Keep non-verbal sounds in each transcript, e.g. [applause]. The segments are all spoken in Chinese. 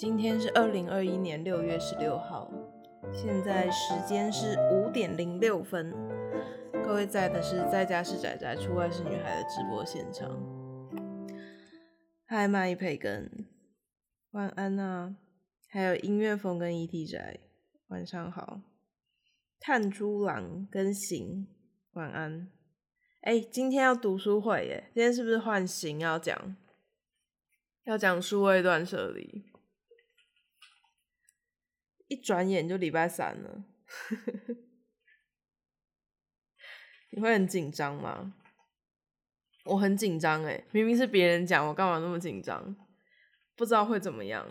今天是二零二一年六月十六号，现在时间是五点零六分。各位在的是在家是仔仔，出外是女孩的直播现场。嗨，蚂蚁培根，晚安啊！还有音乐风跟 ET 宅，晚上好。炭猪狼跟行，晚安。哎，今天要读书会耶！今天是不是换行要讲？要讲数位断舍离？一转眼就礼拜三了，你会很紧张吗？我很紧张哎，明明是别人讲，我干嘛那么紧张？不知道会怎么样。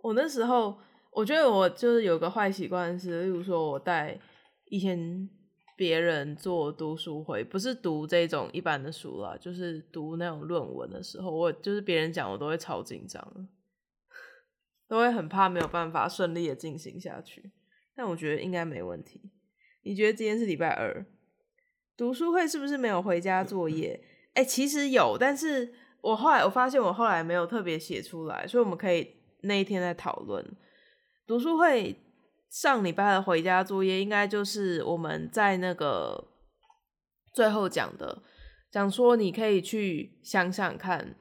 我那时候，我觉得我就是有个坏习惯是，例如说我带以前别人做读书会，不是读这种一般的书啦，就是读那种论文的时候，我就是别人讲，我都会超紧张。都会很怕没有办法顺利的进行下去，但我觉得应该没问题。你觉得今天是礼拜二，读书会是不是没有回家作业？哎，其实有，但是我后来我发现我后来没有特别写出来，所以我们可以那一天再讨论。读书会上礼拜的回家作业，应该就是我们在那个最后讲的，讲说你可以去想想看。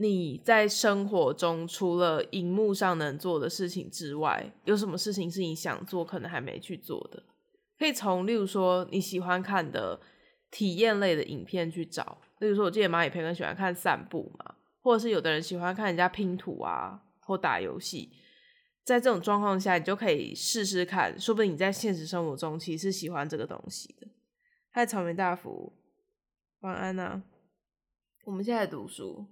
你在生活中除了荧幕上能做的事情之外，有什么事情是你想做可能还没去做的？可以从例如说你喜欢看的体验类的影片去找。例如说，我记得蚂蚁培根喜欢看散步嘛，或者是有的人喜欢看人家拼图啊，或打游戏。在这种状况下，你就可以试试看，说不定你在现实生活中其实是喜欢这个东西的。嗨，草莓大福，晚安啊！我们现在读书。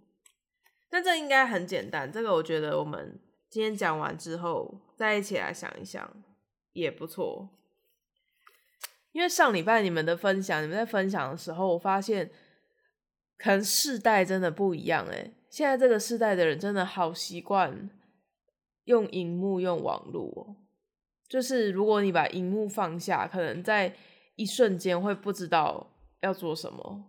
那这应该很简单，这个我觉得我们今天讲完之后，再一起来想一想也不错。因为上礼拜你们的分享，你们在分享的时候，我发现可能世代真的不一样哎。现在这个世代的人真的好习惯用荧幕、用网络，就是如果你把荧幕放下，可能在一瞬间会不知道要做什么。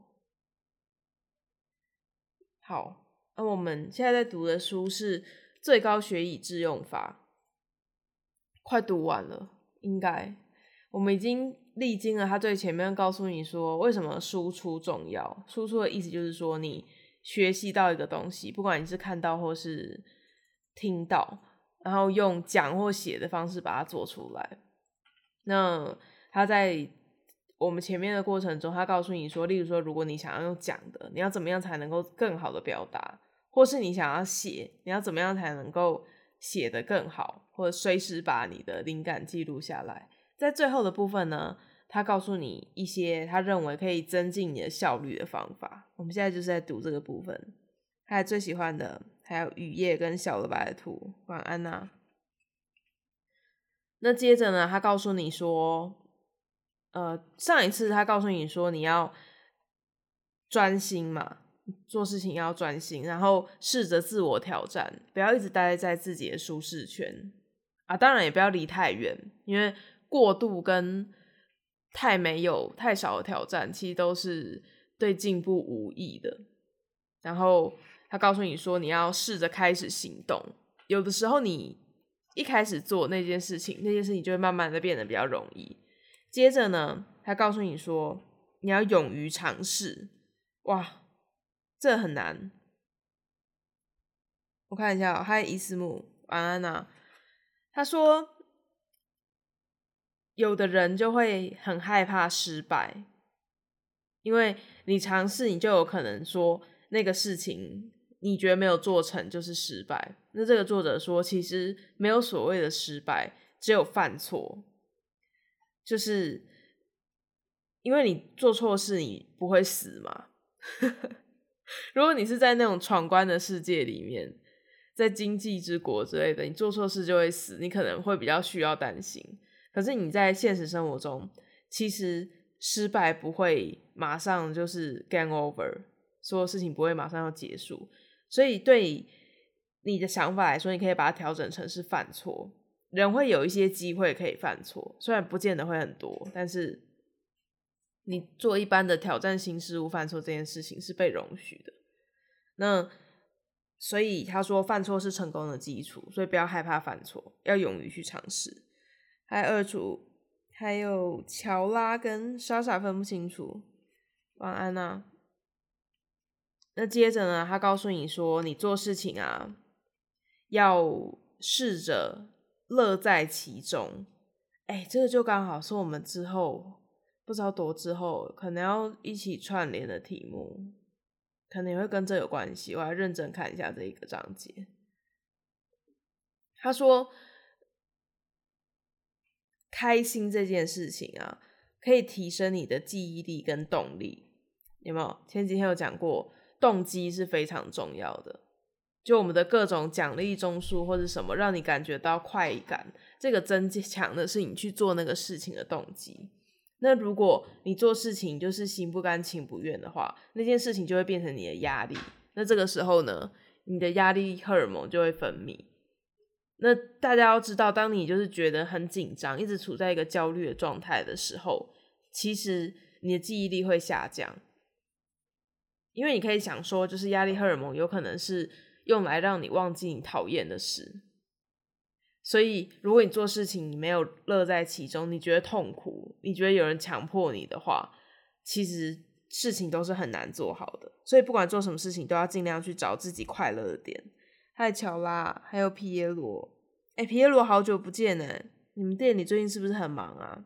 好。那我们现在在读的书是《最高学以致用法》，快读完了，应该我们已经历经了。他最前面告诉你说，为什么输出重要？输出的意思就是说，你学习到一个东西，不管你是看到或是听到，然后用讲或写的方式把它做出来。那他在。我们前面的过程中，他告诉你说，例如说，如果你想要用讲的，你要怎么样才能够更好的表达？或是你想要写，你要怎么样才能够写得更好？或者随时把你的灵感记录下来。在最后的部分呢，他告诉你一些他认为可以增进你的效率的方法。我们现在就是在读这个部分。他最喜欢的还有雨夜跟小的白兔。晚安呐。那接着呢，他告诉你说。呃，上一次他告诉你说你要专心嘛，做事情要专心，然后试着自我挑战，不要一直待在自己的舒适圈啊。当然也不要离太远，因为过度跟太没有太少的挑战，其实都是对进步无益的。然后他告诉你说你要试着开始行动，有的时候你一开始做那件事情，那件事情就会慢慢的变得比较容易。接着呢，他告诉你说，你要勇于尝试。哇，这很难。我看一下，嗨，伊斯姆，晚安呐。他说，有的人就会很害怕失败，因为你尝试，你就有可能说那个事情你觉得没有做成就是失败。那这个作者说，其实没有所谓的失败，只有犯错。就是因为你做错事，你不会死嘛？[laughs] 如果你是在那种闯关的世界里面，在经济之国之类的，你做错事就会死，你可能会比较需要担心。可是你在现实生活中，其实失败不会马上就是 game over，所有事情不会马上要结束。所以对你的想法来说，你可以把它调整成是犯错。人会有一些机会可以犯错，虽然不见得会很多，但是你做一般的挑战新事物犯错这件事情是被容许的。那所以他说犯错是成功的基础，所以不要害怕犯错，要勇于去尝试。还有二组，还有乔拉跟莎莎分不清楚。晚安呐。那接着呢，他告诉你说，你做事情啊，要试着乐在其中。哎，这个就刚好是我们之后不知道多之后可能要一起串联的题目。可能也会跟这有关系，我要认真看一下这一个章节。他说：“开心这件事情啊，可以提升你的记忆力跟动力，有没有？前几天有讲过，动机是非常重要的。就我们的各种奖励中枢或者什么，让你感觉到快感，这个增强的是你去做那个事情的动机。”那如果你做事情就是心不甘情不愿的话，那件事情就会变成你的压力。那这个时候呢，你的压力荷尔蒙就会分泌。那大家要知道，当你就是觉得很紧张，一直处在一个焦虑的状态的时候，其实你的记忆力会下降。因为你可以想说，就是压力荷尔蒙有可能是用来让你忘记你讨厌的事。所以，如果你做事情你没有乐在其中，你觉得痛苦，你觉得有人强迫你的话，其实事情都是很难做好的。所以，不管做什么事情，都要尽量去找自己快乐的点。还有乔拉，还有皮耶罗，哎，皮耶罗好久不见呢！你们店里最近是不是很忙啊？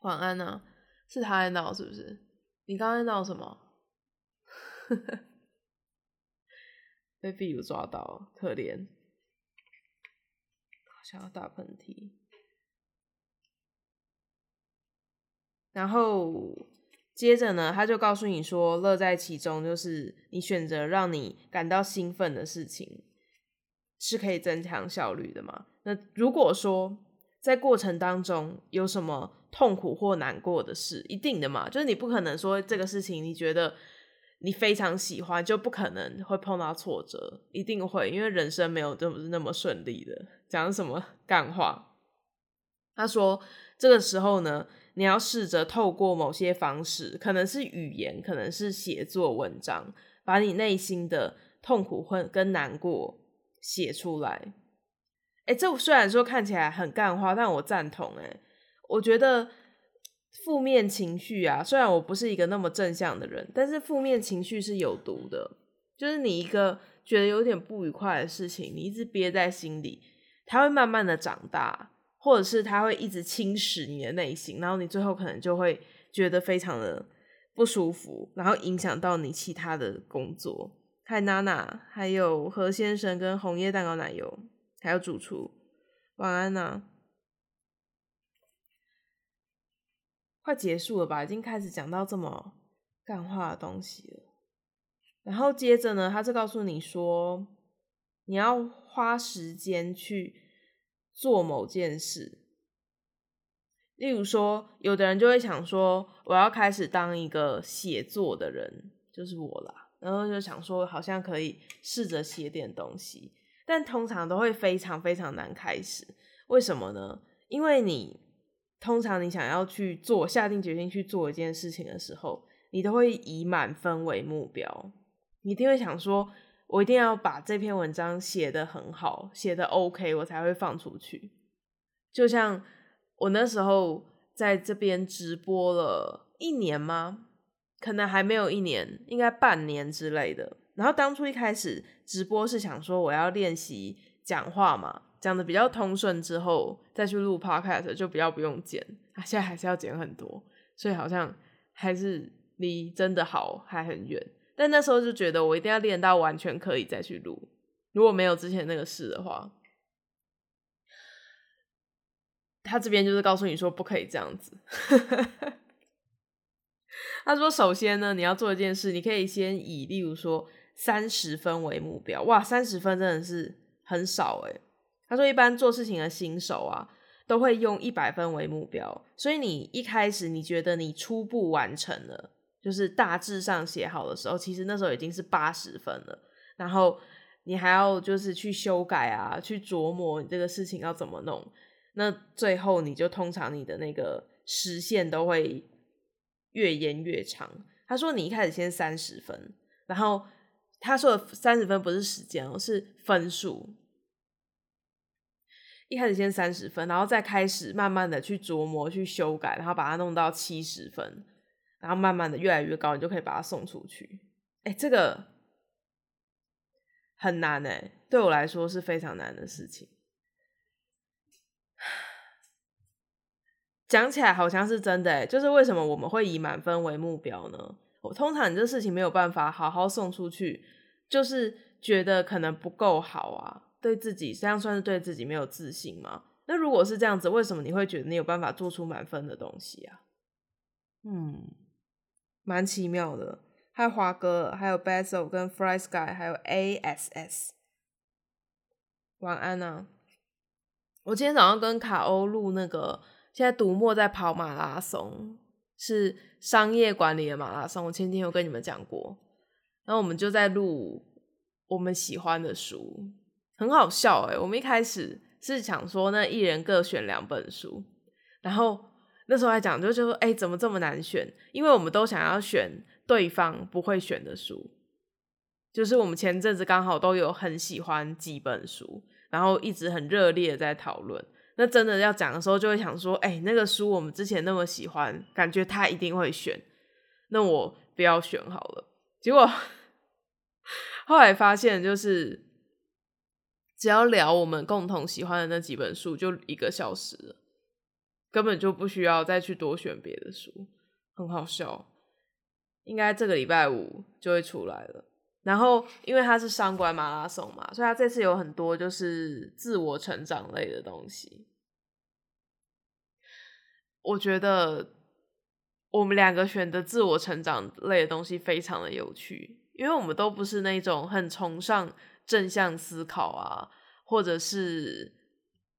晚安呢？是他在闹是不是？你刚刚在闹什么？[laughs] 被壁炉抓到，可怜。想要打喷嚏，然后接着呢，他就告诉你说，乐在其中就是你选择让你感到兴奋的事情，是可以增强效率的嘛？那如果说在过程当中有什么痛苦或难过的事，一定的嘛，就是你不可能说这个事情你觉得。你非常喜欢，就不可能会碰到挫折，一定会，因为人生没有这么那么顺利的。讲什么干话？他说，这个时候呢，你要试着透过某些方式，可能是语言，可能是写作文章，把你内心的痛苦或跟难过写出来。哎，这虽然说看起来很干话，但我赞同。哎，我觉得。负面情绪啊，虽然我不是一个那么正向的人，但是负面情绪是有毒的。就是你一个觉得有点不愉快的事情，你一直憋在心里，它会慢慢的长大，或者是它会一直侵蚀你的内心，然后你最后可能就会觉得非常的不舒服，然后影响到你其他的工作。嗨，娜娜，还有何先生跟红叶蛋糕奶油，还有主厨，晚安呐。快结束了吧？已经开始讲到这么干话的东西了。然后接着呢，他就告诉你说，你要花时间去做某件事。例如说，有的人就会想说，我要开始当一个写作的人，就是我啦。然后就想说，好像可以试着写点东西，但通常都会非常非常难开始。为什么呢？因为你。通常你想要去做、下定决心去做一件事情的时候，你都会以满分为目标。你一定会想说，我一定要把这篇文章写得很好，写得 OK，我才会放出去。就像我那时候在这边直播了一年吗？可能还没有一年，应该半年之类的。然后当初一开始直播是想说，我要练习讲话嘛。讲的比较通顺之后，再去录 podcast 就比较不用剪。啊，现在还是要剪很多，所以好像还是离真的好还很远。但那时候就觉得我一定要练到完全可以再去录。如果没有之前那个事的话，他这边就是告诉你说不可以这样子。[laughs] 他说，首先呢，你要做一件事，你可以先以例如说三十分为目标。哇，三十分真的是很少诶他说：“一般做事情的新手啊，都会用一百分为目标。所以你一开始你觉得你初步完成了，就是大致上写好的时候，其实那时候已经是八十分了。然后你还要就是去修改啊，去琢磨你这个事情要怎么弄。那最后你就通常你的那个时限都会越延越长。他说你一开始先三十分，然后。”他说的三十分不是时间哦，是分数。一开始先三十分，然后再开始慢慢的去琢磨、去修改，然后把它弄到七十分，然后慢慢的越来越高，你就可以把它送出去。哎，这个很难哎，对我来说是非常难的事情。讲起来好像是真的哎，就是为什么我们会以满分为目标呢？我通常你这事情没有办法好好送出去，就是觉得可能不够好啊。对自己这样算是对自己没有自信吗？那如果是这样子，为什么你会觉得你有办法做出满分的东西啊？嗯，蛮奇妙的。还有华哥，还有 Basil 跟 Fry Sky，还有 ASS。晚安啊！我今天早上跟卡欧录那个，现在独墨在跑马拉松，是商业管理的马拉松。我前天有跟你们讲过，然后我们就在录我们喜欢的书。很好笑哎！我们一开始是想说，那一人各选两本书，然后那时候还讲，就就说，哎，怎么这么难选？因为我们都想要选对方不会选的书，就是我们前阵子刚好都有很喜欢几本书，然后一直很热烈的在讨论。那真的要讲的时候，就会想说，哎，那个书我们之前那么喜欢，感觉他一定会选，那我不要选好了。结果 [laughs] 后来发现，就是。只要聊我们共同喜欢的那几本书，就一个小时，根本就不需要再去多选别的书，很好笑。应该这个礼拜五就会出来了。然后，因为它是商管马拉松嘛，所以它这次有很多就是自我成长类的东西。我觉得我们两个选的自我成长类的东西非常的有趣，因为我们都不是那种很崇尚。正向思考啊，或者是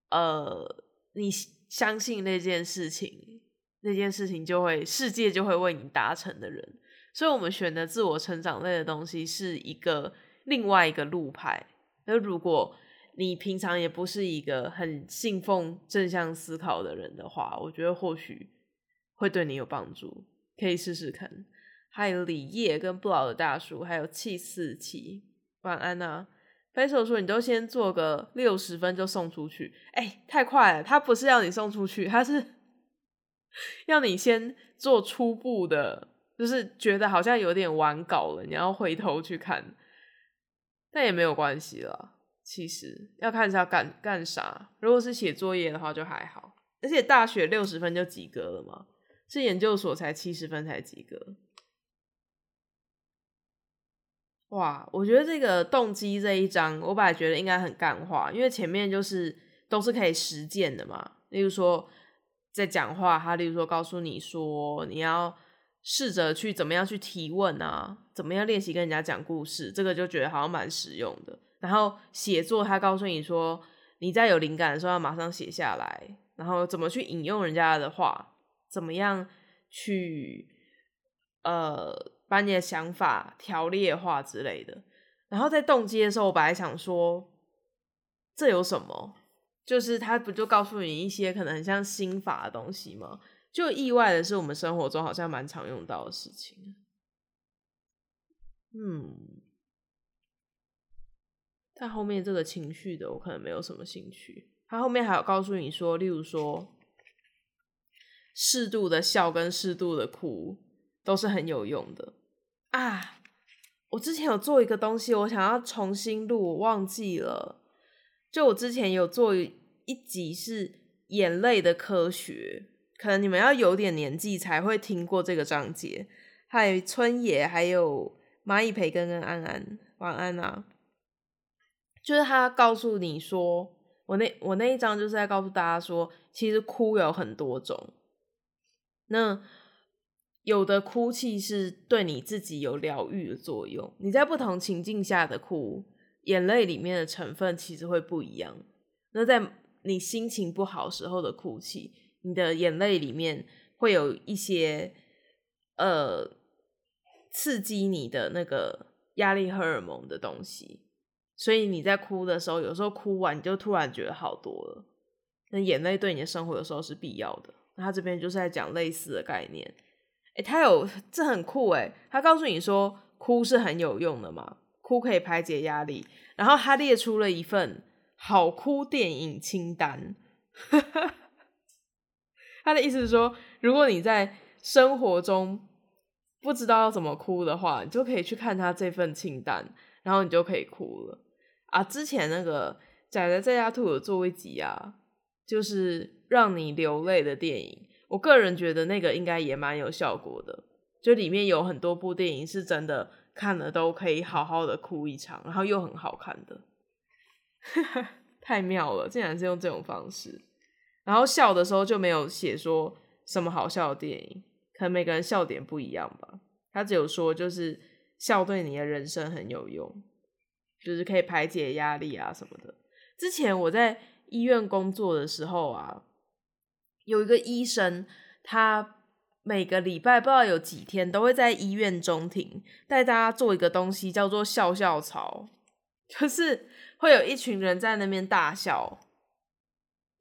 呃，你相信那件事情，那件事情就会世界就会为你达成的人。所以，我们选的自我成长类的东西是一个另外一个路牌。那如果你平常也不是一个很信奉正向思考的人的话，我觉得或许会对你有帮助，可以试试看。还有李烨跟不老的大叔，还有气四七，晚安啊。分手说：“你都先做个六十分就送出去，哎，太快了！他不是要你送出去，他是 [laughs] 要你先做初步的，就是觉得好像有点完稿了，你要回头去看。但也没有关系了，其实要看是要干干啥。如果是写作业的话就还好，而且大学六十分就及格了嘛，是研究所才七十分才及格。”哇，我觉得这个动机这一章，我本来觉得应该很干话，因为前面就是都是可以实践的嘛。例如说在讲话，他例如说告诉你说你要试着去怎么样去提问啊，怎么样练习跟人家讲故事，这个就觉得好像蛮实用的。然后写作，他告诉你说你在有灵感的时候要马上写下来，然后怎么去引用人家的话，怎么样去呃。把你的想法条列化之类的，然后在动机的时候，我本来想说这有什么？就是他不就告诉你一些可能很像心法的东西吗？就意外的是，我们生活中好像蛮常用到的事情。嗯，但后面这个情绪的，我可能没有什么兴趣。他后面还有告诉你说，例如说适度的笑跟适度的哭。都是很有用的啊！我之前有做一个东西，我想要重新录，我忘记了。就我之前有做一集是眼泪的科学，可能你们要有点年纪才会听过这个章节。还有春野，还有蚂蚁培根跟安安，晚安啊！就是他告诉你说，我那我那一章就是在告诉大家说，其实哭有很多种。那有的哭泣是对你自己有疗愈的作用，你在不同情境下的哭，眼泪里面的成分其实会不一样。那在你心情不好时候的哭泣，你的眼泪里面会有一些呃刺激你的那个压力荷尔蒙的东西，所以你在哭的时候，有时候哭完你就突然觉得好多了。那眼泪对你的生活有时候是必要的。那他这边就是在讲类似的概念。哎，他有这很酷哎！他告诉你说，哭是很有用的嘛，哭可以排解压力。然后他列出了一份好哭电影清单。[laughs] 他的意思是说，如果你在生活中不知道要怎么哭的话，你就可以去看他这份清单，然后你就可以哭了。啊，之前那个仔仔在家兔有做一集啊，就是让你流泪的电影。我个人觉得那个应该也蛮有效果的，就里面有很多部电影是真的看了都可以好好的哭一场，然后又很好看的，[laughs] 太妙了！竟然是用这种方式，然后笑的时候就没有写说什么好笑的电影，可能每个人笑点不一样吧。他只有说就是笑对你的人生很有用，就是可以排解压力啊什么的。之前我在医院工作的时候啊。有一个医生，他每个礼拜不知道有几天都会在医院中庭带大家做一个东西，叫做笑笑槽，[laughs] 就是会有一群人在那边大笑。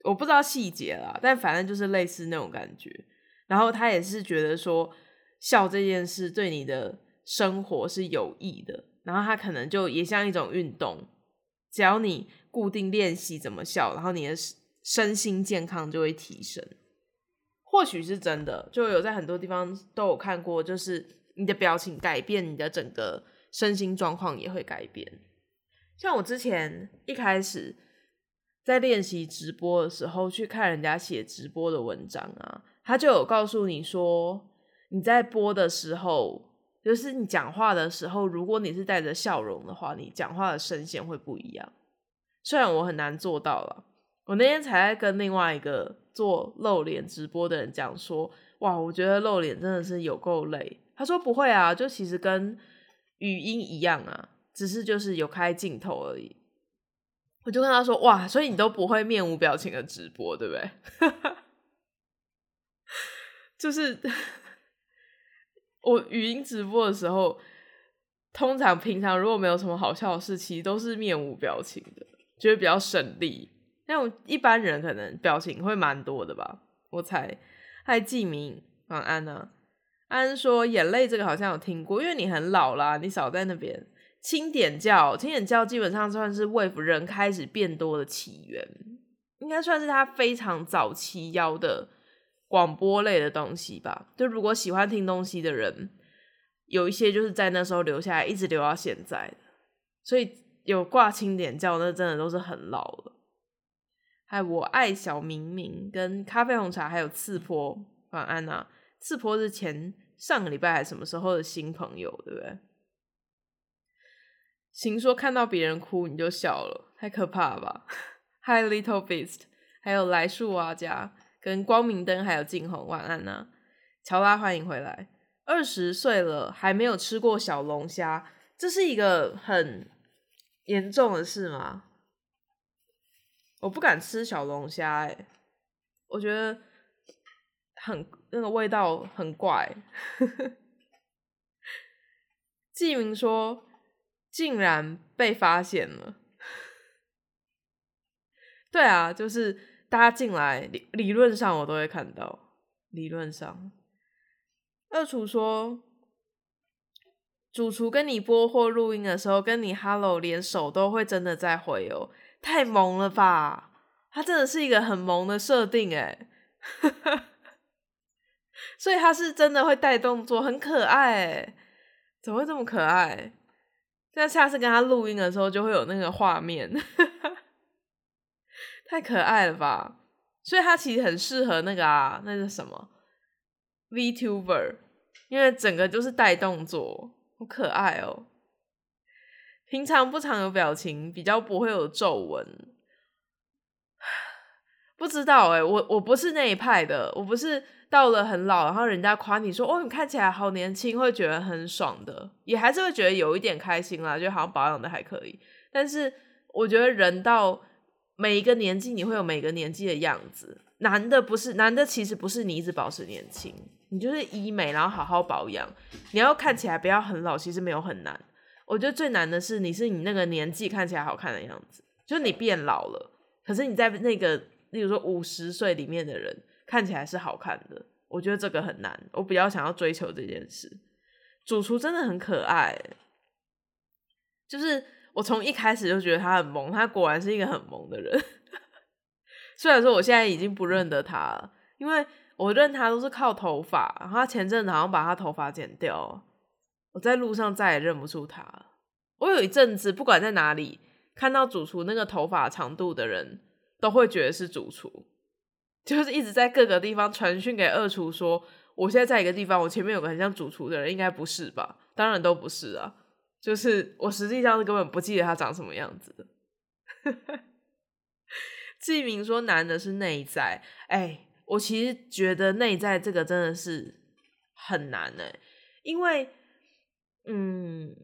我不知道细节啦，但反正就是类似那种感觉。然后他也是觉得说笑这件事对你的生活是有益的，然后他可能就也像一种运动，只要你固定练习怎么笑，然后你的。身心健康就会提升，或许是真的，就有在很多地方都有看过，就是你的表情改变，你的整个身心状况也会改变。像我之前一开始在练习直播的时候，去看人家写直播的文章啊，他就有告诉你说，你在播的时候，就是你讲话的时候，如果你是带着笑容的话，你讲话的声线会不一样。虽然我很难做到了。我那天才在跟另外一个做露脸直播的人讲说，哇，我觉得露脸真的是有够累。他说不会啊，就其实跟语音一样啊，只是就是有开镜头而已。我就跟他说，哇，所以你都不会面无表情的直播，对不对？[laughs] 就是 [laughs] 我语音直播的时候，通常平常如果没有什么好笑的事，其实都是面无表情的，觉得比较省力。那种一般人可能表情会蛮多的吧，我猜。嗨，记名晚安呢。安说眼泪这个好像有听过，因为你很老啦，你少在那边。清点教，清点教基本上算是 wave 人开始变多的起源，应该算是他非常早期邀的广播类的东西吧。就如果喜欢听东西的人，有一些就是在那时候留下来，一直留到现在。所以有挂清点教，那真的都是很老了。还有我爱小明明跟咖啡红茶，还有刺坡晚安呐。刺坡是前上个礼拜还是什么时候的新朋友，对不对？行说看到别人哭你就笑了，太可怕了吧！Hi Little Beast，还有来树阿家跟光明灯，还有静红晚安呐。乔拉欢迎回来，二十岁了还没有吃过小龙虾，这是一个很严重的事吗？我不敢吃小龙虾，哎，我觉得很那个味道很怪。纪明说，竟然被发现了。对啊，就是大家进来理理论上我都会看到，理论上。二厨说，主厨跟你播或录音的时候，跟你 hello，连手都会真的在回哦。太萌了吧！他真的是一个很萌的设定哎，[laughs] 所以他是真的会带动作，很可爱哎，怎么会这么可爱？那下次跟他录音的时候就会有那个画面，[laughs] 太可爱了吧！所以他其实很适合那个啊，那是什么 Vtuber，因为整个就是带动作，好可爱哦。平常不常有表情，比较不会有皱纹。不知道哎，我我不是那一派的，我不是到了很老，然后人家夸你说哦，你看起来好年轻，会觉得很爽的，也还是会觉得有一点开心啦，就好像保养的还可以。但是我觉得人到每一个年纪，你会有每个年纪的样子。男的不是男的，其实不是你一直保持年轻，你就是医美，然后好好保养，你要看起来不要很老，其实没有很难。我觉得最难的是，你是你那个年纪看起来好看的样子，就是你变老了，可是你在那个，例如说五十岁里面的人看起来是好看的。我觉得这个很难，我比较想要追求这件事。主厨真的很可爱，就是我从一开始就觉得他很萌，他果然是一个很萌的人。[laughs] 虽然说我现在已经不认得他了，因为我认他都是靠头发，然后他前阵子好像把他头发剪掉了，我在路上再也认不出他。我有一阵子不管在哪里看到主厨那个头发长度的人，都会觉得是主厨，就是一直在各个地方传讯给二厨说，我现在在一个地方，我前面有个很像主厨的人，应该不是吧？当然都不是啊，就是我实际上是根本不记得他长什么样子的。[laughs] 季明说难的是内在，哎，我其实觉得内在这个真的是很难哎，因为，嗯，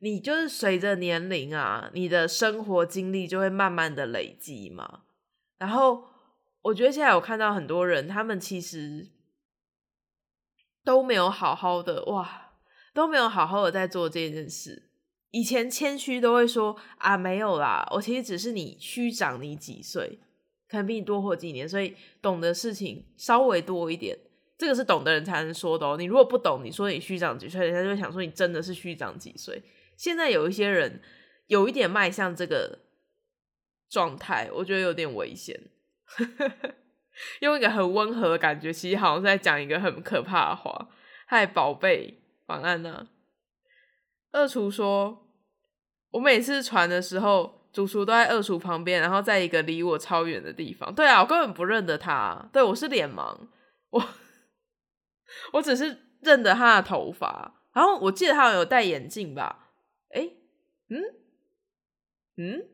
你就是随着年龄啊，你的生活经历就会慢慢的累积嘛。然后我觉得现在我看到很多人，他们其实都没有好好的哇，都没有好好的在做这件事。以前谦虚都会说啊，没有啦，我其实只是你虚长你几岁，可能比你多活几年，所以懂的事情稍微多一点。这个是懂的人才能说的哦。你如果不懂，你说你虚长几岁，人家就会想说你真的是虚长几岁。现在有一些人有一点迈向这个状态，我觉得有点危险。[laughs] 用一个很温和的感觉，其实好像是在讲一个很可怕的话。嗨，宝贝，晚安呢。二厨说：“我每次传的时候，主厨都在二厨旁边，然后在一个离我超远的地方。对啊，我根本不认得他。对我是脸盲，我我只是认得他的头发。然后我记得他有戴眼镜吧？哎，嗯嗯，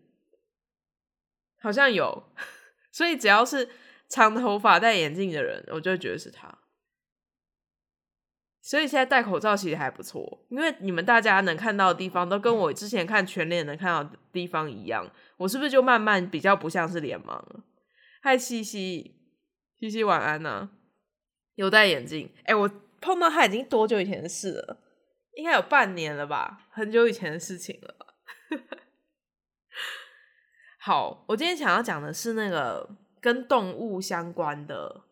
好像有。[laughs] 所以只要是长头发、戴眼镜的人，我就觉得是他。”所以现在戴口罩其实还不错，因为你们大家能看到的地方都跟我之前看全脸能看到的地方一样，我是不是就慢慢比较不像是脸盲了？嗨，西西，西西晚安呢？有戴眼镜？哎，我碰到他已经多久以前的事了？应该有半年了吧？很久以前的事情了。[laughs] 好，我今天想要讲的是那个跟动物相关的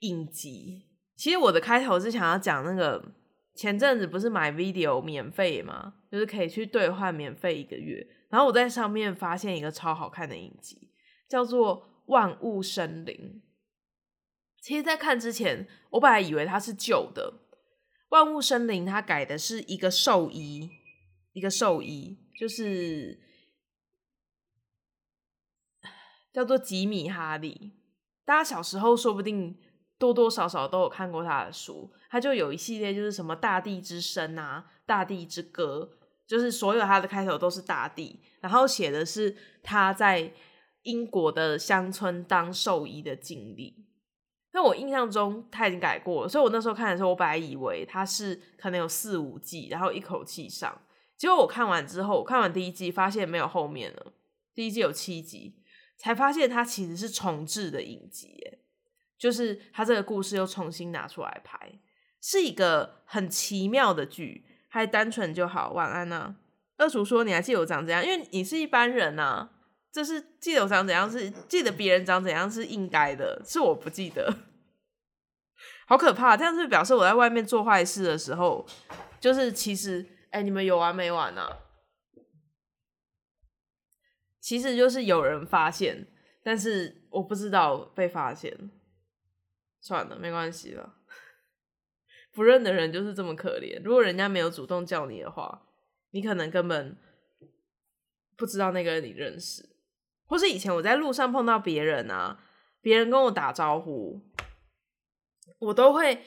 影集。其实我的开头是想要讲那个前阵子不是买 video 免费吗？就是可以去兑换免费一个月。然后我在上面发现一个超好看的影集，叫做《万物生灵》。其实，在看之前，我本来以为它是旧的，《万物生灵》它改的是一个兽医，一个兽医，就是叫做吉米哈利。大家小时候说不定。多多少少都有看过他的书，他就有一系列就是什么大地之声啊、大地之歌，就是所有他的开头都是大地，然后写的是他在英国的乡村当兽医的经历。那我印象中他已经改过了，所以我那时候看的时候，我本来以为他是可能有四五季，然后一口气上。结果我看完之后，我看完第一季发现没有后面了，第一季有七集，才发现它其实是重置的影集，就是他这个故事又重新拿出来拍，是一个很奇妙的剧，还单纯就好。晚安呢，二厨说你还记得我长这样？因为你是一般人呐，这是记得我长怎样是记得别人长怎样是应该的，是我不记得，好可怕！这样是表示我在外面做坏事的时候，就是其实哎，你们有完没完呢？其实就是有人发现，但是我不知道被发现。算了，没关系了。不认的人就是这么可怜。如果人家没有主动叫你的话，你可能根本不知道那个人你认识。或是以前我在路上碰到别人啊，别人跟我打招呼，我都会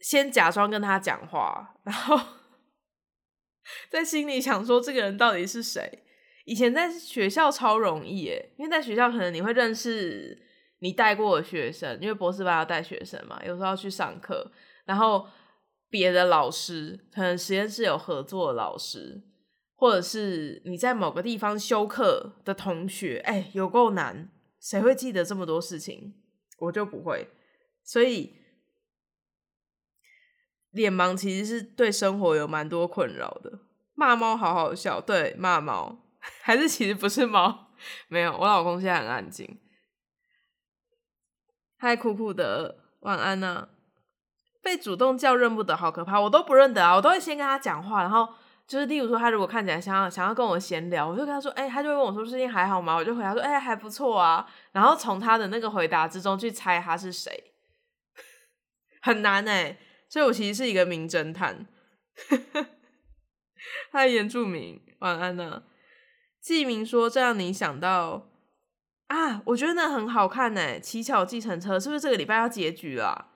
先假装跟他讲话，然后 [laughs] 在心里想说这个人到底是谁。以前在学校超容易耶，因为在学校可能你会认识。你带过的学生，因为博士班要带学生嘛，有时候要去上课，然后别的老师，可能实验室有合作老师，或者是你在某个地方修课的同学，哎，有够难，谁会记得这么多事情？我就不会，所以脸盲其实是对生活有蛮多困扰的。骂猫好好笑，对，骂猫 [laughs] 还是其实不是猫，没有，我老公现在很安静。嗨，酷酷的晚安呐！被主动叫认不得，好可怕！我都不认得啊，我都会先跟他讲话，然后就是例如说他如果看起来想要想要跟我闲聊，我就跟他说，哎，他就会问我说最近还好吗？我就回答说，哎，还不错啊。然后从他的那个回答之中去猜他是谁，很难哎。所以我其实是一个名侦探。嗨，原住民，晚安呢。季明说：“这让你想到啊，我觉得那很好看呢，《乞巧计程车》是不是这个礼拜要结局了？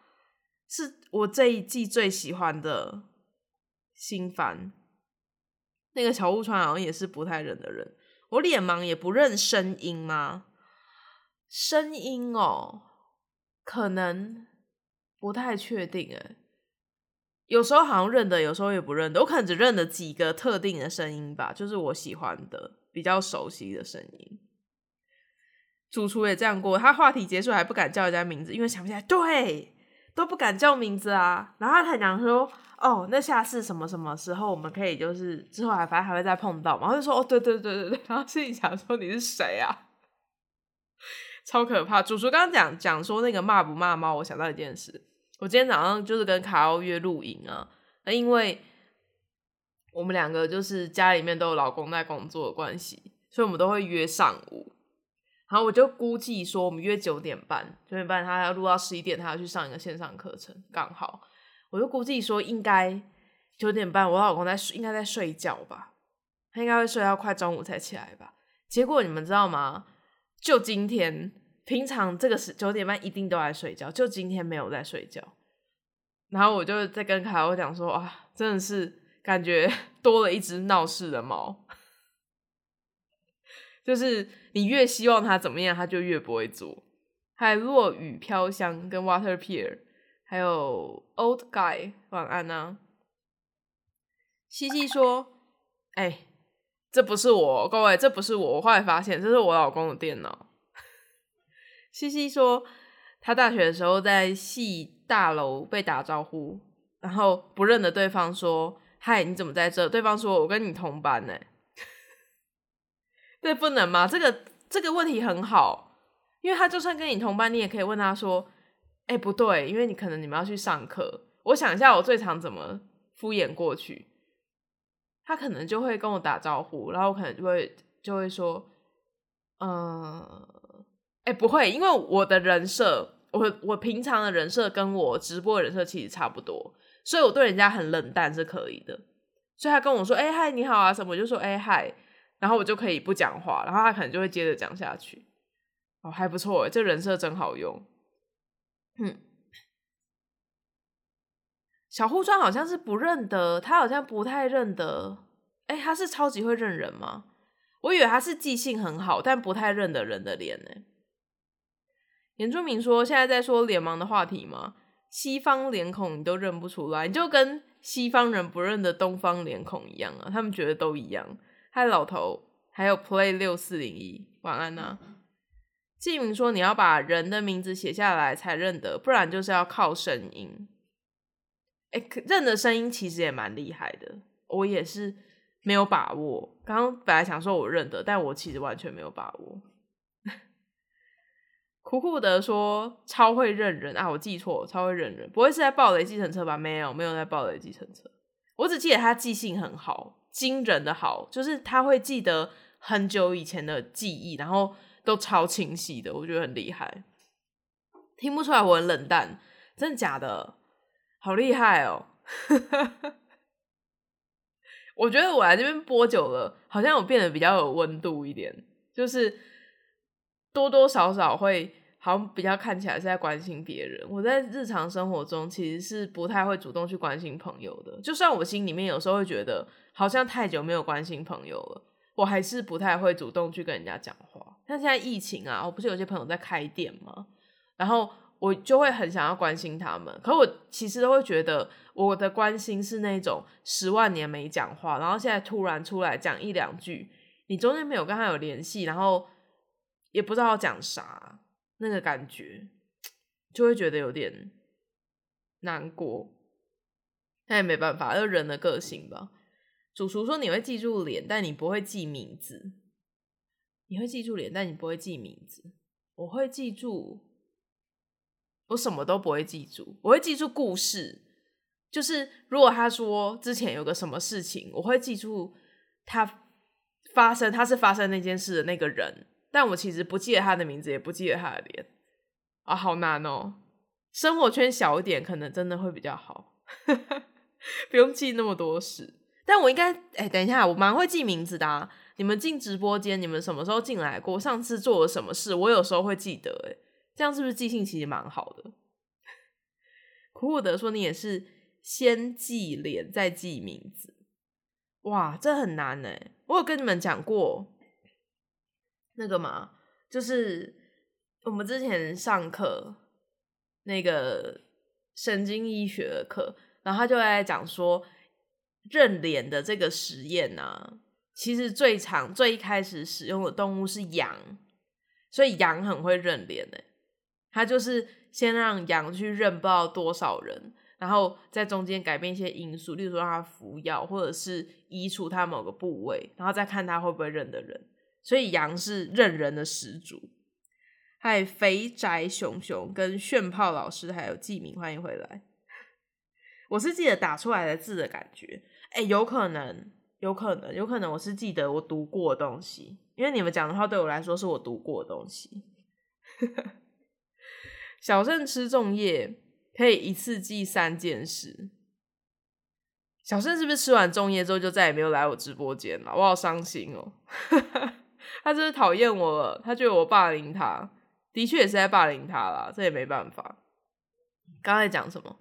是我这一季最喜欢的新番。那个小雾川好像也是不太认的人。我脸盲也不认声音吗？声音哦，可能不太确定哎。有时候好像认得，有时候也不认得。我可能只认得几个特定的声音吧，就是我喜欢的。”比较熟悉的声音，主厨也这样过。他话题结束还不敢叫人家名字，因为想不起来，对，都不敢叫名字啊。然后他才讲说：“哦，那下次什么什么时候我们可以就是之后还反正还会再碰到嘛。”然后就说：“哦，对对对对对。”然后心里想说：“你是谁啊？” [laughs] 超可怕。主厨刚刚讲讲说那个骂不骂猫，我想到一件事。我今天早上就是跟卡奥约录影啊，那因为。我们两个就是家里面都有老公在工作的关系，所以我们都会约上午。然后我就估计说，我们约九点半，九点半他要录到十一点，他要去上一个线上课程，刚好。我就估计说，应该九点半我老公在，应该在睡觉吧？他应该会睡到快中午才起来吧？结果你们知道吗？就今天，平常这个时九点半一定都在睡觉，就今天没有在睡觉。然后我就在跟凯欧讲说，啊，真的是。感觉 [laughs] 多了一只闹事的猫，就是你越希望它怎么样，它就越不会做。还落雨飘香跟 Water Pier，还有 Old Guy 晚安啊。西西说：“哎，这不是我，各位，这不是我。我后来发现这是我老公的电脑。”西西说：“他大学的时候在系大楼被打招呼，然后不认得对方说。”嗨，你怎么在这？对方说：“我跟你同班呢。[laughs] ”对，不能吗？这个这个问题很好，因为他就算跟你同班，你也可以问他说：“哎，不对，因为你可能你们要去上课。”我想一下，我最常怎么敷衍过去？他可能就会跟我打招呼，然后我可能就会就会说：“嗯，哎，不会，因为我的人设，我我平常的人设跟我直播人设其实差不多。”所以我对人家很冷淡是可以的，所以他跟我说：“哎嗨，你好啊什么？”就说：“哎嗨。”然后我就可以不讲话，然后他可能就会接着讲下去。哦，还不错，这人设真好用。嗯，小护川好像是不认得，他好像不太认得。哎，他是超级会认人吗？我以为他是记性很好，但不太认得人的脸呢。严忠明说：“现在在说脸盲的话题吗？”西方脸孔你都认不出来，你就跟西方人不认得东方脸孔一样啊！他们觉得都一样。嗨，老头，还有 Play 六四零一，晚安呐。季明说你要把人的名字写下来才认得，不然就是要靠声音。哎，认的声音其实也蛮厉害的，我也是没有把握。刚刚本来想说我认得，但我其实完全没有把握。[laughs] 苦苦的说超会认人啊！我记错，超会认人，不会是在暴雷计程车吧？没有，没有在暴雷计程车。我只记得他记性很好，惊人的好，就是他会记得很久以前的记忆，然后都超清晰的，我觉得很厉害。听不出来我很冷淡，真的假的？好厉害哦！[laughs] 我觉得我来这边播久了，好像我变得比较有温度一点，就是多多少少会。好像比较看起来是在关心别人。我在日常生活中其实是不太会主动去关心朋友的。就算我心里面有时候会觉得好像太久没有关心朋友了，我还是不太会主动去跟人家讲话。像现在疫情啊，我不是有些朋友在开店吗？然后我就会很想要关心他们。可我其实都会觉得我的关心是那种十万年没讲话，然后现在突然出来讲一两句，你中间没有跟他有联系，然后也不知道要讲啥。那个感觉就会觉得有点难过，那也没办法，就人的个性吧。主厨说你会记住脸，但你不会记名字。你会记住脸，但你不会记名字。我会记住，我什么都不会记住，我会记住故事。就是如果他说之前有个什么事情，我会记住他发生，他是发生那件事的那个人，但我其实不记得他的名字，也不记得他的脸啊，好难哦。生活圈小一点，可能真的会比较好，[laughs] 不用记那么多事。但我应该，哎，等一下，我蛮会记名字的。啊。你们进直播间，你们什么时候进来过？上次做了什么事？我有时候会记得，哎，这样是不是记性其实蛮好的？苦苦的说，你也是先记脸再记名字，哇，这很难哎。我有跟你们讲过那个嘛，就是我们之前上课那个神经医学的课，然后他就在讲说认脸的这个实验呢。其实最常、最一开始使用的动物是羊，所以羊很会认脸诶。它就是先让羊去认不知道多少人，然后在中间改变一些因素，例如说让它服药，或者是移除它某个部位，然后再看它会不会认得人。所以羊是认人的始祖。嗨，肥宅熊熊跟炫炮老师还有季明，欢迎回来。[laughs] 我是记得打出来的字的感觉，哎，有可能。有可能，有可能我是记得我读过的东西，因为你们讲的话对我来说是我读过的东西。小盛吃粽叶可以一次记三件事。小盛是不是吃完粽叶之后就再也没有来我直播间了？我好伤心哦！[laughs] 他就是讨厌我，他觉得我霸凌他，的确也是在霸凌他啦，这也没办法。刚才讲什么？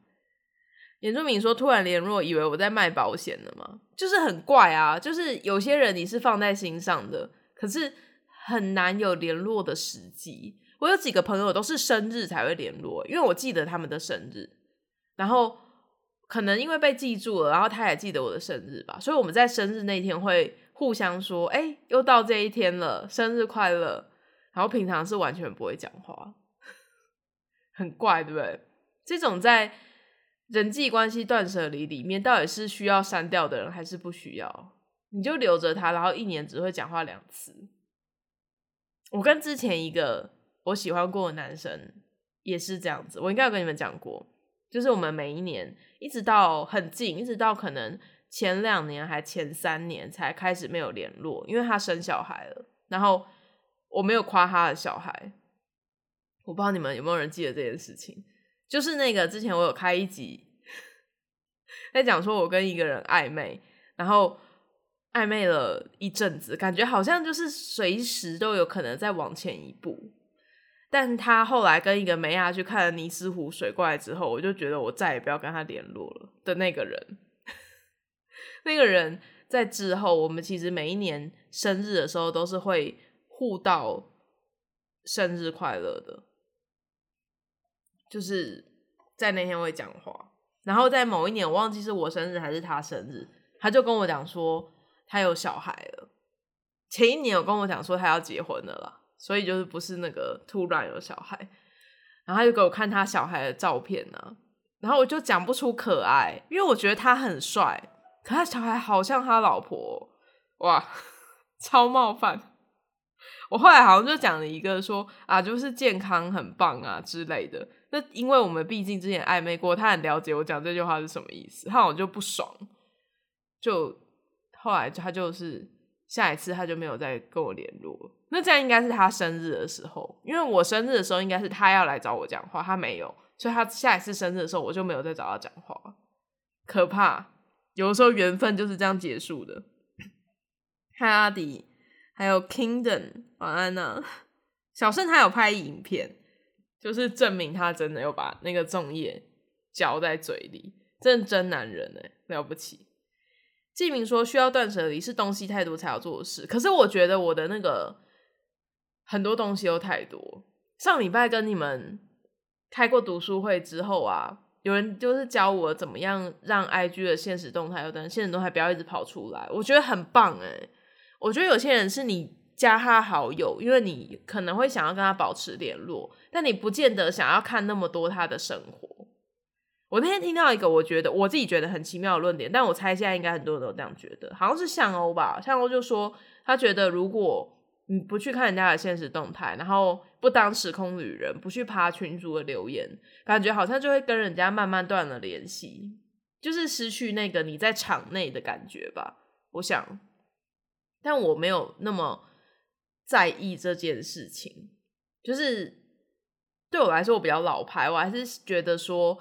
严仲敏说：“突然联络，以为我在卖保险的嘛？就是很怪啊！就是有些人你是放在心上的，可是很难有联络的时机。我有几个朋友都是生日才会联络，因为我记得他们的生日，然后可能因为被记住了，然后他也记得我的生日吧，所以我们在生日那天会互相说：‘哎，又到这一天了，生日快乐！’然后平常是完全不会讲话，[laughs] 很怪，对不对？这种在。”人际关系断舍离里面，到底是需要删掉的人，还是不需要？你就留着他，然后一年只会讲话两次。我跟之前一个我喜欢过的男生也是这样子，我应该有跟你们讲过，就是我们每一年一直到很近，一直到可能前两年还前三年才开始没有联络，因为他生小孩了，然后我没有夸他的小孩。我不知道你们有没有人记得这件事情。就是那个之前我有开一集，在讲说我跟一个人暧昧，然后暧昧了一阵子，感觉好像就是随时都有可能再往前一步。但他后来跟一个梅亚去看了尼斯湖水怪之后，我就觉得我再也不要跟他联络了。的那个人，[laughs] 那个人在之后，我们其实每一年生日的时候都是会互道生日快乐的。就是在那天会讲话，然后在某一年我忘记是我生日还是他生日，他就跟我讲说他有小孩了。前一年有跟我讲说他要结婚了啦，所以就是不是那个突然有小孩，然后他就给我看他小孩的照片呢，然后我就讲不出可爱，因为我觉得他很帅，可他小孩好像他老婆，哇，[laughs] 超冒犯。我后来好像就讲了一个说啊，就是健康很棒啊之类的。那因为我们毕竟之前暧昧过，他很了解我讲这句话是什么意思，他我就不爽，就后来他就是下一次他就没有再跟我联络。那这样应该是他生日的时候，因为我生日的时候应该是他要来找我讲话，他没有，所以他下一次生日的时候我就没有再找他讲话。可怕，有的时候缘分就是这样结束的。嗨，阿迪，还有 Kingdom，晚安呢。小盛他有拍影片。就是证明他真的有把那个粽叶嚼在嘴里，真真男人哎，了不起。季明说需要断舍离是东西太多才要做的事，可是我觉得我的那个很多东西都太多。上礼拜跟你们开过读书会之后啊，有人就是教我怎么样让 IG 的现实动态有等现实动态不要一直跑出来，我觉得很棒哎。我觉得有些人是你。加他好友，因为你可能会想要跟他保持联络，但你不见得想要看那么多他的生活。我那天听到一个，我觉得我自己觉得很奇妙的论点，但我猜现在应该很多人都这样觉得，好像是向欧吧。向欧就说他觉得，如果你不去看人家的现实动态，然后不当时空旅人，不去爬群主的留言，感觉好像就会跟人家慢慢断了联系，就是失去那个你在场内的感觉吧。我想，但我没有那么在意这件事情，就是对我来说我比较老牌，我还是觉得说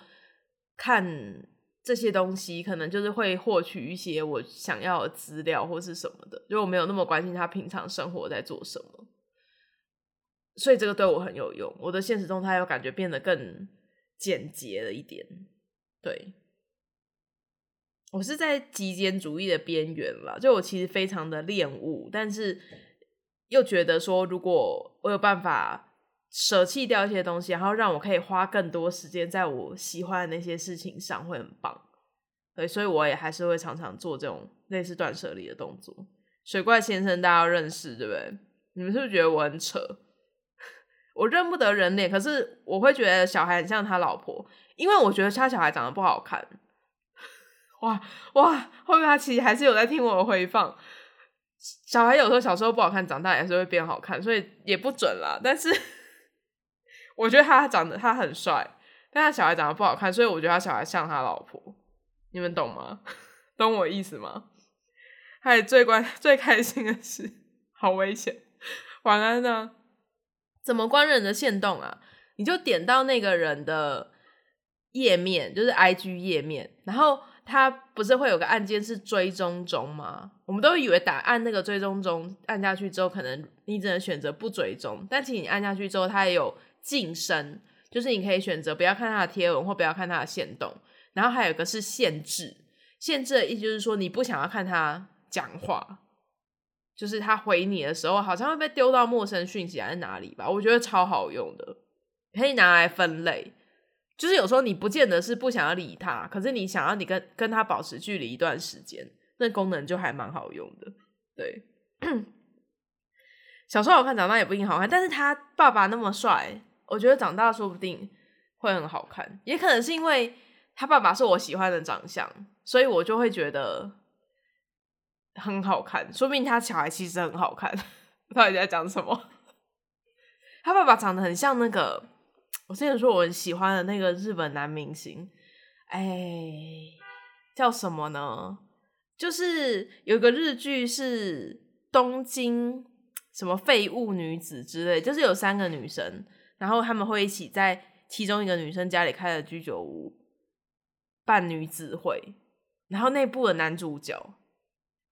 看。这些东西可能就是会获取一些我想要的资料或是什么的，就我没有那么关心他平常生活在做什么，所以这个对我很有用。我的现实动态又感觉变得更简洁了一点。对，我是在极简主义的边缘了，就我其实非常的恋物，但是又觉得说，如果我有办法。舍弃掉一些东西，然后让我可以花更多时间在我喜欢的那些事情上，会很棒。对，所以我也还是会常常做这种类似断舍离的动作。水怪先生大家认识对不对？你们是不是觉得我很扯？[laughs] 我认不得人脸，可是我会觉得小孩很像他老婆，因为我觉得他小孩长得不好看。哇 [laughs] 哇，后面他其实还是有在听我回放？小孩有时候小时候不好看，长大也是会变好看，所以也不准啦。但是。我觉得他长得他很帅，但他小孩长得不好看，所以我觉得他小孩像他老婆。你们懂吗？懂我意思吗？还有最关最开心的是，好危险！晚安呢？怎么关人的线动啊？你就点到那个人的页面，就是 I G 页面，然后他不是会有个按键是追踪中吗？我们都以为打按那个追踪中按下去之后，可能你只能选择不追踪，但其实你按下去之后，它也有。晋升就是你可以选择不要看它的贴文或不要看它的线动，然后还有一个是限制，限制的意思就是说你不想要看他讲话，就是他回你的时候好像会被丢到陌生讯息还是哪里吧？我觉得超好用的，可以拿来分类，就是有时候你不见得是不想要理他，可是你想要你跟跟他保持距离一段时间，那功能就还蛮好用的。对，小时候好看，长大也不一定好看，但是他爸爸那么帅。我觉得长大说不定会很好看，也可能是因为他爸爸是我喜欢的长相，所以我就会觉得很好看。说明他小孩其实很好看。[laughs] 到底在讲什么？[laughs] 他爸爸长得很像那个，我之前说我很喜欢的那个日本男明星，哎，叫什么呢？就是有个日剧是东京什么废物女子之类，就是有三个女生。然后他们会一起在其中一个女生家里开了居酒屋办女子会，然后那部的男主角，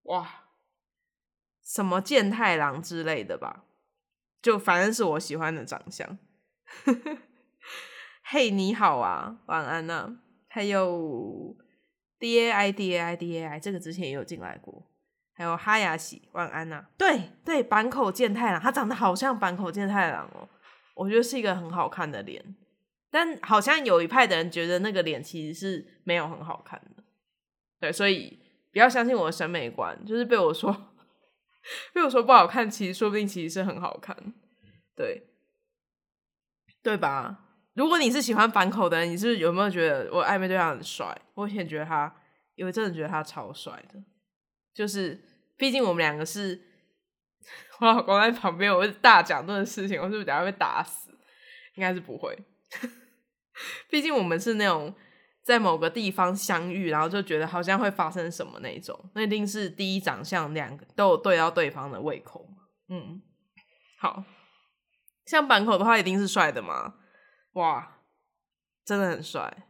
哇，什么健太郎之类的吧，就反正是我喜欢的长相。[laughs] 嘿，你好啊，晚安呐。还有 D A I D A I D A I，这个之前也有进来过。还有哈雅喜，晚安呐。对对，坂口健太郎，他长得好像坂口健太郎哦。我觉得是一个很好看的脸，但好像有一派的人觉得那个脸其实是没有很好看的，对，所以不要相信我的审美观，就是被我说 [laughs] 被我说不好看，其实说不定其实是很好看，对对吧？如果你是喜欢反口的人，你是不是有没有觉得我暧昧对象很帅？我以前觉得他，因为真的觉得他超帅的，就是毕竟我们两个是。[laughs] 我老公在旁边，我会大讲这个事情，我是不是等下被打死？应该是不会，[laughs] 毕竟我们是那种在某个地方相遇，然后就觉得好像会发生什么那种，那一定是第一长相两个都有对到对方的胃口嗯，好像板口的话，一定是帅的嘛？哇，真的很帅，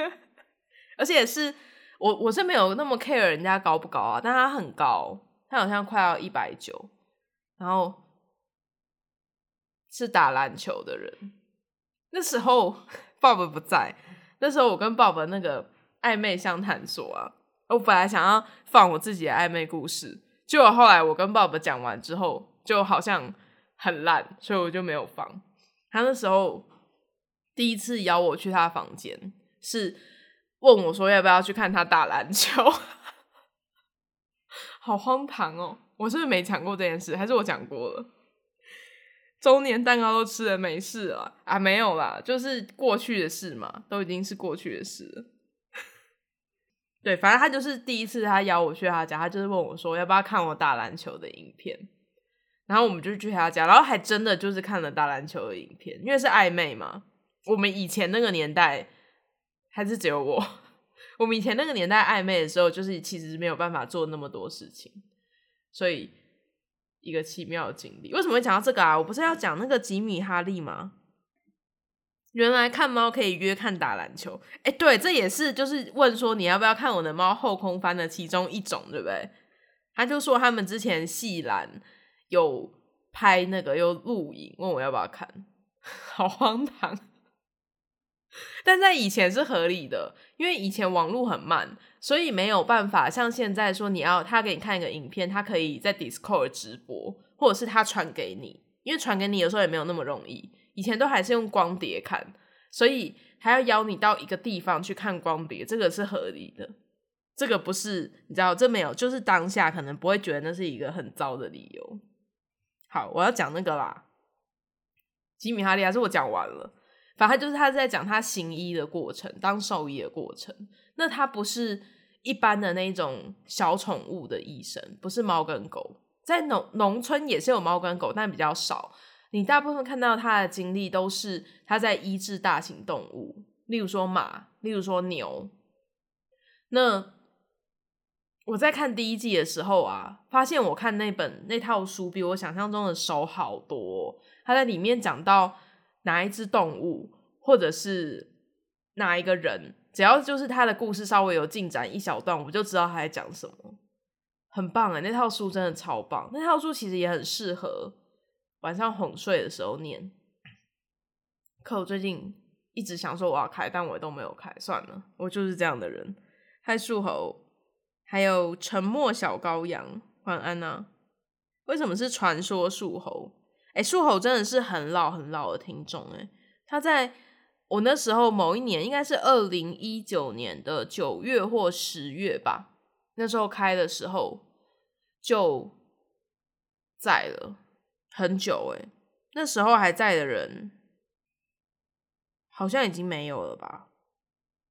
[laughs] 而且是我我是没有那么 care 人家高不高啊，但他很高，他好像快要一百九。然后是打篮球的人，那时候 [laughs] 爸爸不在，那时候我跟爸爸那个暧昧相谈所啊，我本来想要放我自己的暧昧故事，结果后来我跟爸爸讲完之后，就好像很烂，所以我就没有放。他那时候第一次邀我去他房间，是问我说要不要去看他打篮球，[laughs] 好荒唐哦。我是不是没讲过这件事？还是我讲过了？周年蛋糕都吃了，没事了啊？没有啦，就是过去的事嘛，都已经是过去的事了。对，反正他就是第一次，他邀我去他家，他就是问我说要不要看我打篮球的影片。然后我们就去他家，然后还真的就是看了打篮球的影片，因为是暧昧嘛。我们以前那个年代还是只有我，[laughs] 我们以前那个年代暧昧的时候，就是其实没有办法做那么多事情，所以一个奇妙的经历。为什么会讲到这个啊？我不是要讲那个吉米哈利吗？原来看猫可以约看打篮球，哎，对，这也是就是问说你要不要看我的猫后空翻的其中一种，对不对？他就说他们之前戏篮有拍那个又录影，问我要不要看，[laughs] 好荒唐。[laughs] 但在以前是合理的，因为以前网络很慢，所以没有办法像现在说你要他给你看一个影片，他可以在 Discord 直播，或者是他传给你，因为传给你有时候也没有那么容易。以前都还是用光碟看，所以还要邀你到一个地方去看光碟，这个是合理的。这个不是你知道，这没有，就是当下可能不会觉得那是一个很糟的理由。好，我要讲那个啦，吉米哈利还是我讲完了，反正就是他在讲他行医的过程，当兽医的过程。那他不是一般的那种小宠物的医生，不是猫跟狗，在农农村也是有猫跟狗，但比较少。你大部分看到他的经历都是他在医治大型动物，例如说马，例如说牛。那我在看第一季的时候啊，发现我看那本那套书比我想象中的熟好多。他在里面讲到哪一只动物，或者是哪一个人，只要就是他的故事稍微有进展一小段，我就知道他在讲什么，很棒哎！那套书真的超棒，那套书其实也很适合。晚上哄睡的时候念，可我最近一直想说我要开，但我都没有开。算了，我就是这样的人。嗨，树猴，还有沉默小羔羊，晚安呐。为什么是传说树猴？哎，树猴真的是很老很老的听众哎。他在我那时候某一年，应该是二零一九年的九月或十月吧，那时候开的时候就在了。很久哎，那时候还在的人，好像已经没有了吧？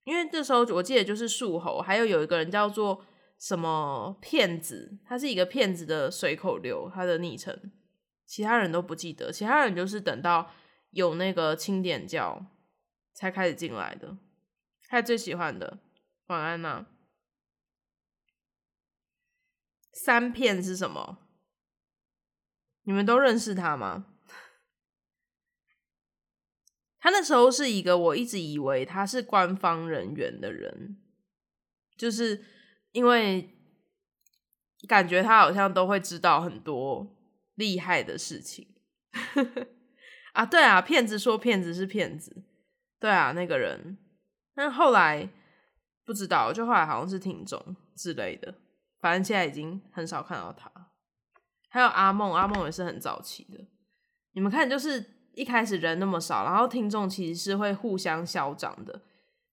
因为这时候我记得就是树猴，还有有一个人叫做什么骗子，他是一个骗子的随口溜，他的昵称，其他人都不记得，其他人就是等到有那个清点叫才开始进来的。他最喜欢的晚安呐，三片是什么？你们都认识他吗？他那时候是一个我一直以为他是官方人员的人，就是因为感觉他好像都会知道很多厉害的事情啊。对啊，骗子说骗子是骗子，对啊，那个人，但后来不知道，就后来好像是听众之类的，反正现在已经很少看到他。还有阿梦，阿梦也是很早期的。你们看，就是一开始人那么少，然后听众其实是会互相消长的。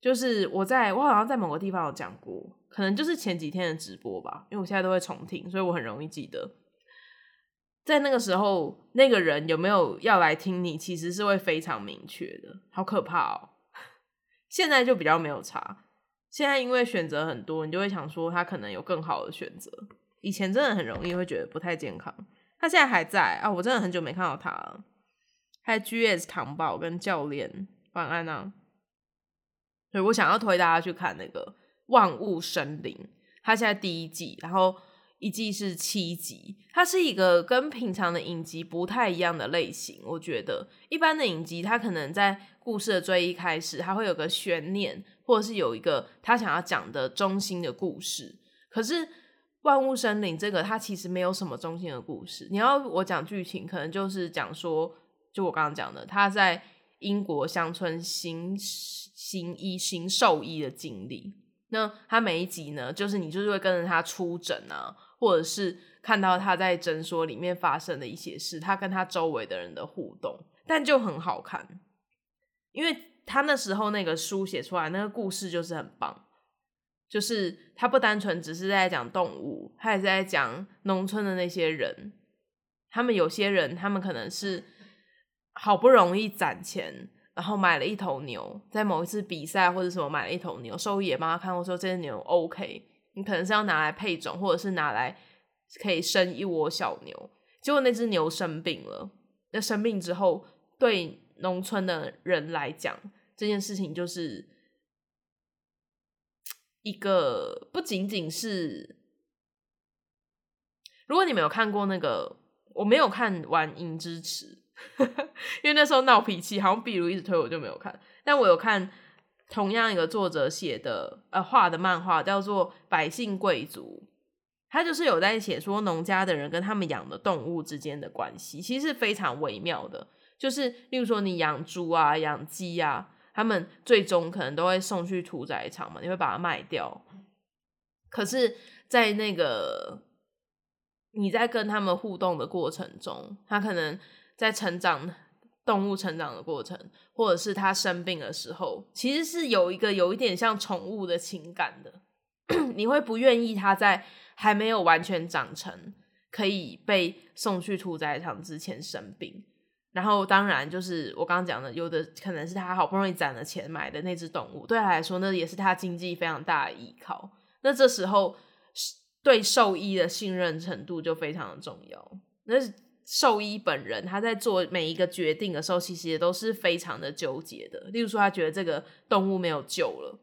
就是我在我好像在某个地方有讲过，可能就是前几天的直播吧，因为我现在都会重听，所以我很容易记得。在那个时候，那个人有没有要来听你，其实是会非常明确的，好可怕哦。现在就比较没有差，现在因为选择很多，你就会想说他可能有更好的选择。以前真的很容易会觉得不太健康，他现在还在啊！我真的很久没看到他了。还有 G.S. 糖宝跟教练晚安啊！对我想要推大家去看那个《万物生灵》，它现在第一季，然后一季是七集，它是一个跟平常的影集不太一样的类型。我觉得一般的影集，它可能在故事的最一开始，它会有个悬念，或者是有一个他想要讲的中心的故事，可是。万物生灵这个，它其实没有什么中心的故事。你要我讲剧情，可能就是讲说，就我刚刚讲的，他在英国乡村行行医、行兽医的经历。那他每一集呢，就是你就是会跟着他出诊啊，或者是看到他在诊所里面发生的一些事，他跟他周围的人的互动，但就很好看，因为他那时候那个书写出来那个故事就是很棒。就是他不单纯只是在讲动物，他也是在讲农村的那些人。他们有些人，他们可能是好不容易攒钱，然后买了一头牛，在某一次比赛或者什么买了一头牛，兽医也帮他看过，说这只牛 OK，你可能是要拿来配种，或者是拿来可以生一窝小牛。结果那只牛生病了。那生病之后，对农村的人来讲，这件事情就是一个不仅仅是。如果你没有看过那个，我没有看完《银之池》，[laughs] 因为那时候闹脾气，好像比如一直推，我就没有看。但我有看同样一个作者写的呃画的漫画，叫做《百姓贵族》，他就是有在写说农家的人跟他们养的动物之间的关系，其实是非常微妙的。就是例如说你养猪啊、养鸡啊，他们最终可能都会送去屠宰场嘛，你会把它卖掉。可是，在那个你在跟他们互动的过程中，他可能在成长，动物成长的过程，或者是它生病的时候，其实是有一个有一点像宠物的情感的。[coughs] 你会不愿意它在还没有完全长成，可以被送去屠宰场之前生病。然后，当然就是我刚刚讲的，有的可能是他好不容易攒了钱买的那只动物，对他来说，那也是他经济非常大的依靠。那这时候。对兽医的信任程度就非常的重要。那兽医本人他在做每一个决定的时候，其实也都是非常的纠结的。例如说，他觉得这个动物没有救了，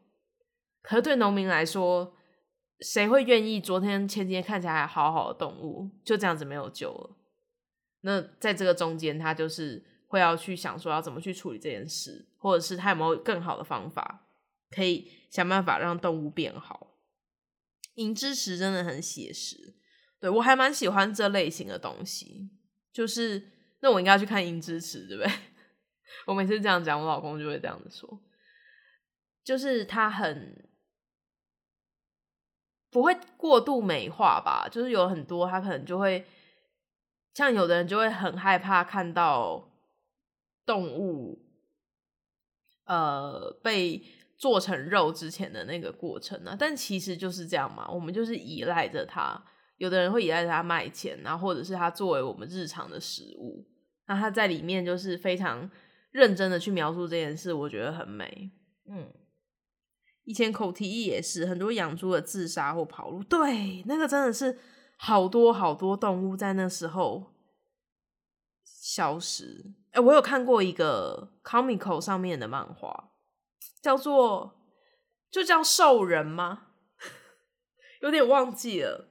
可是对农民来说，谁会愿意昨天前几天看起来还好好的动物就这样子没有救了？那在这个中间，他就是会要去想说要怎么去处理这件事，或者是他有没有更好的方法，可以想办法让动物变好。银之匙真的很写实，对我还蛮喜欢这类型的东西。就是那我应该去看银之匙，对不对？[laughs] 我每次这样讲，我老公就会这样子说，就是他很不会过度美化吧。就是有很多他可能就会像有的人就会很害怕看到动物呃被。做成肉之前的那个过程呢？但其实就是这样嘛，我们就是依赖着它。有的人会依赖它卖钱，然后或者是它作为我们日常的食物。那它在里面就是非常认真的去描述这件事，我觉得很美。嗯，以前口蹄疫也是很多养猪的自杀或跑路，对，那个真的是好多好多动物在那时候消失。哎，我有看过一个 comical 上面的漫画。叫做就叫兽人吗？[laughs] 有点忘记了。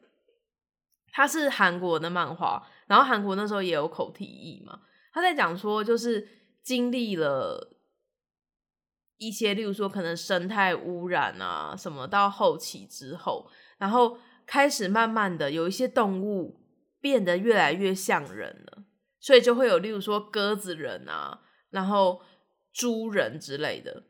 他是韩国的漫画，然后韩国那时候也有口蹄疫嘛。他在讲说，就是经历了一些，例如说可能生态污染啊什么，到后期之后，然后开始慢慢的有一些动物变得越来越像人了，所以就会有例如说鸽子人啊，然后猪人之类的。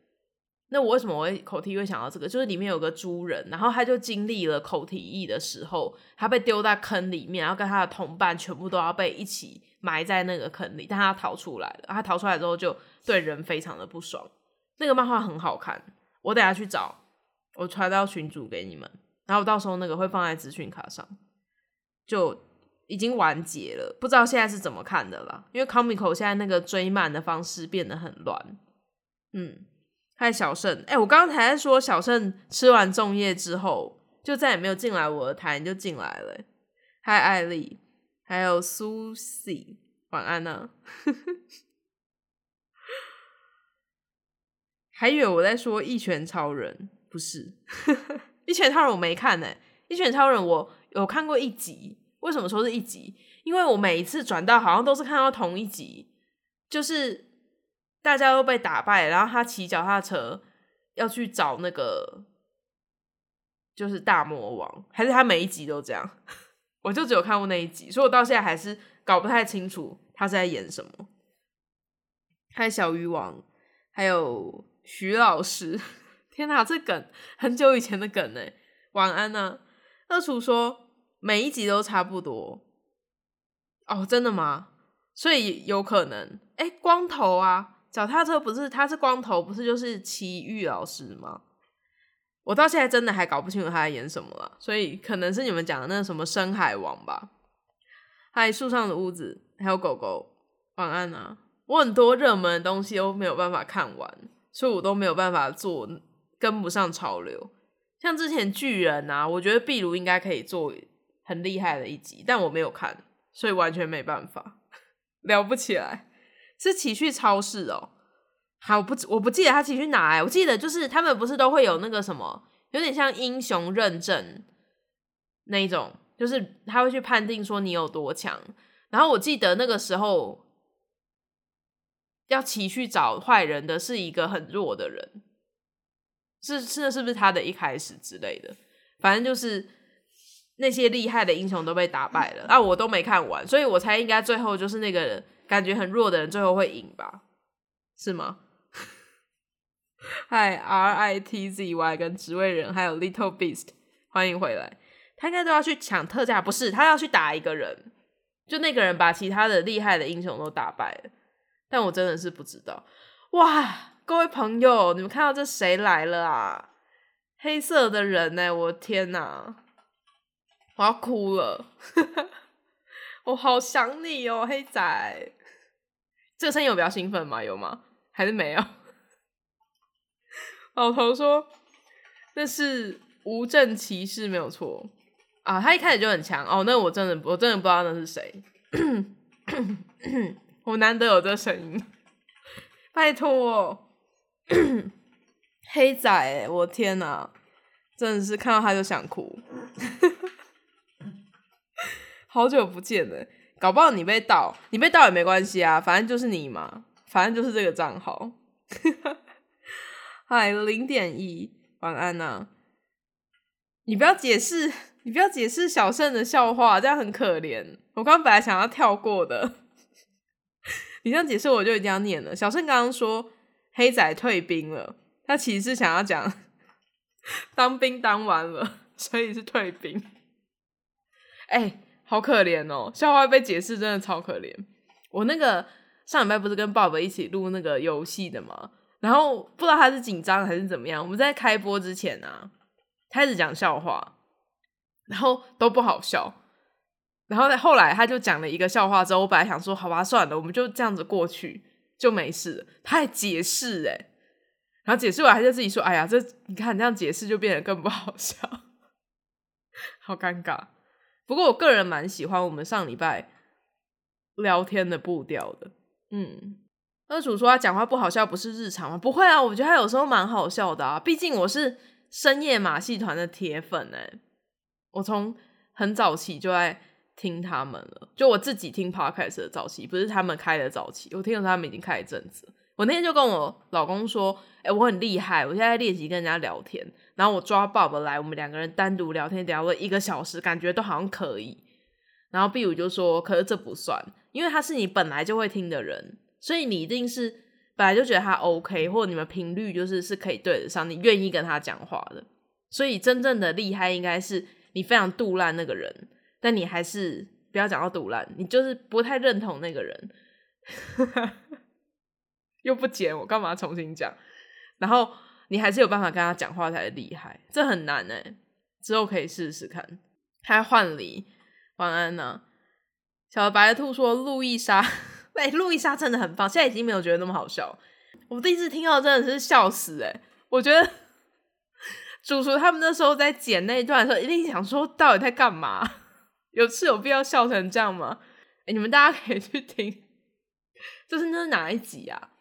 那我为什么我会口蹄会想到这个？就是里面有个猪人，然后他就经历了口蹄疫的时候，他被丢在坑里面，然后跟他的同伴全部都要被一起埋在那个坑里，但他逃出来了。他逃出来之后，就对人非常的不爽。那个漫画很好看，我等下去找，我传到群组给你们，然后到时候那个会放在资讯卡上，就已经完结了。不知道现在是怎么看的啦，因为 comic 现在那个追漫的方式变得很乱，嗯。嗨，小盛，哎，我刚刚才在说小盛吃完粽叶之后，就再也没有进来我的台，你就进来了。嗨，艾丽，还有苏西，晚安呢。还以为我在说一拳超人，不是 [laughs] 一拳超人，我没看呢。一拳超人我有看过一集，为什么说是一集？因为我每一次转到好像都是看到同一集，就是。大家都被打败，然后他骑脚踏车要去找那个，就是大魔王，还是他每一集都这样？[laughs] 我就只有看过那一集，所以我到现在还是搞不太清楚他是在演什么。还有小鱼王，还有徐老师，[laughs] 天哪，这梗很久以前的梗呢。晚安呢？二厨说每一集都差不多。哦，真的吗？所以有可能，哎，光头啊。脚踏车不是，他是光头，不是就是奇遇老师吗？我到现在真的还搞不清楚他在演什么了，所以可能是你们讲的那什么深海王吧。还有树上的屋子，还有狗狗。晚安啊！我很多热门的东西都没有办法看完，所以我都没有办法做，跟不上潮流。像之前巨人啊，我觉得壁炉应该可以做很厉害的一集，但我没有看，所以完全没办法 [laughs] 聊不起来。是奇趣超市哦，好，我不我不记得他奇去哪哎，我记得就是他们不是都会有那个什么，有点像英雄认证那一种，就是他会去判定说你有多强。然后我记得那个时候要骑去找坏人的是一个很弱的人，是是是不是他的一开始之类的？反正就是那些厉害的英雄都被打败了，啊，我都没看完，所以我猜应该最后就是那个人感觉很弱的人最后会赢吧？是吗？[laughs] 嗨，R I T Z Y 跟职位人还有 Little Beast，欢迎回来。他应该都要去抢特价，不是？他要去打一个人。就那个人把其他的厉害的英雄都打败了，但我真的是不知道。哇，各位朋友，你们看到这谁来了啊？黑色的人呢？我天哪，我要哭了！我好想你哦，黑仔。这个声音有比较兴奋吗？有吗？还是没有？[laughs] 老头说那是无证骑士，没有错。啊，他一开始就很强哦，那我真的我真的不知道那是谁，[coughs] 我难得有这声音，拜托，[coughs] 黑仔，我天哪，真的是看到他就想哭，好久不见了，搞不好你被盗，你被盗也没关系啊，反正就是你嘛，反正就是这个账号，嗨，零点一，晚安呐，你不要解释。你不要解释小盛的笑话，这样很可怜。我刚刚本来想要跳过的，[laughs] 你这样解释我就一定要念了。小盛刚刚说黑仔退兵了，他其实是想要讲 [laughs] 当兵当完了，所以是退兵。哎，好可怜哦！笑话被解释真的超可怜。我那个上礼拜不是跟爸爸一起录那个游戏的吗？然后不知道他是紧张还是怎么样，我们在开播之前啊，开始讲笑话。然后都不好笑，然后后来他就讲了一个笑话之后，我本来想说好吧，算了，我们就这样子过去就没事。他还解释哎，然后解释完，他就自己说：“哎呀，这你看这样解释就变得更不好笑，[laughs] 好尴尬。”不过我个人蛮喜欢我们上礼拜聊天的步调的。嗯，二主说他讲话不好笑不是日常吗？不会啊，我觉得他有时候蛮好笑的啊。毕竟我是深夜马戏团的铁粉哎。我从很早期就在听他们了，就我自己听 podcast 的早期，不是他们开的早期。我听说他们已经开一阵子。我那天就跟我老公说：“哎，我很厉害，我现在练习跟人家聊天。然后我抓 Bob 来，我们两个人单独聊天聊了一个小时，感觉都好像可以。然后 B 五就说：‘可是这不算，因为他是你本来就会听的人，所以你一定是本来就觉得他 OK，或者你们频率就是是可以对得上，你愿意跟他讲话的。所以真正的厉害应该是。”你非常杜烂那个人，但你还是不要讲到杜烂，你就是不太认同那个人，又不剪，我干嘛重新讲？然后你还是有办法跟他讲话才厉害，这很难哎，之后可以试试看。他换礼，晚安呢。小白兔说：“路易莎，[laughs] 哎，路易莎真的很棒，现在已经没有觉得那么好笑。我第一次听到真的是笑死哎，我觉得。”主厨他们那时候在剪那一段的时候，一定想说到底在干嘛？[laughs] 有是有必要笑成这样吗？哎，你们大家可以去听，这是那是哪一集啊？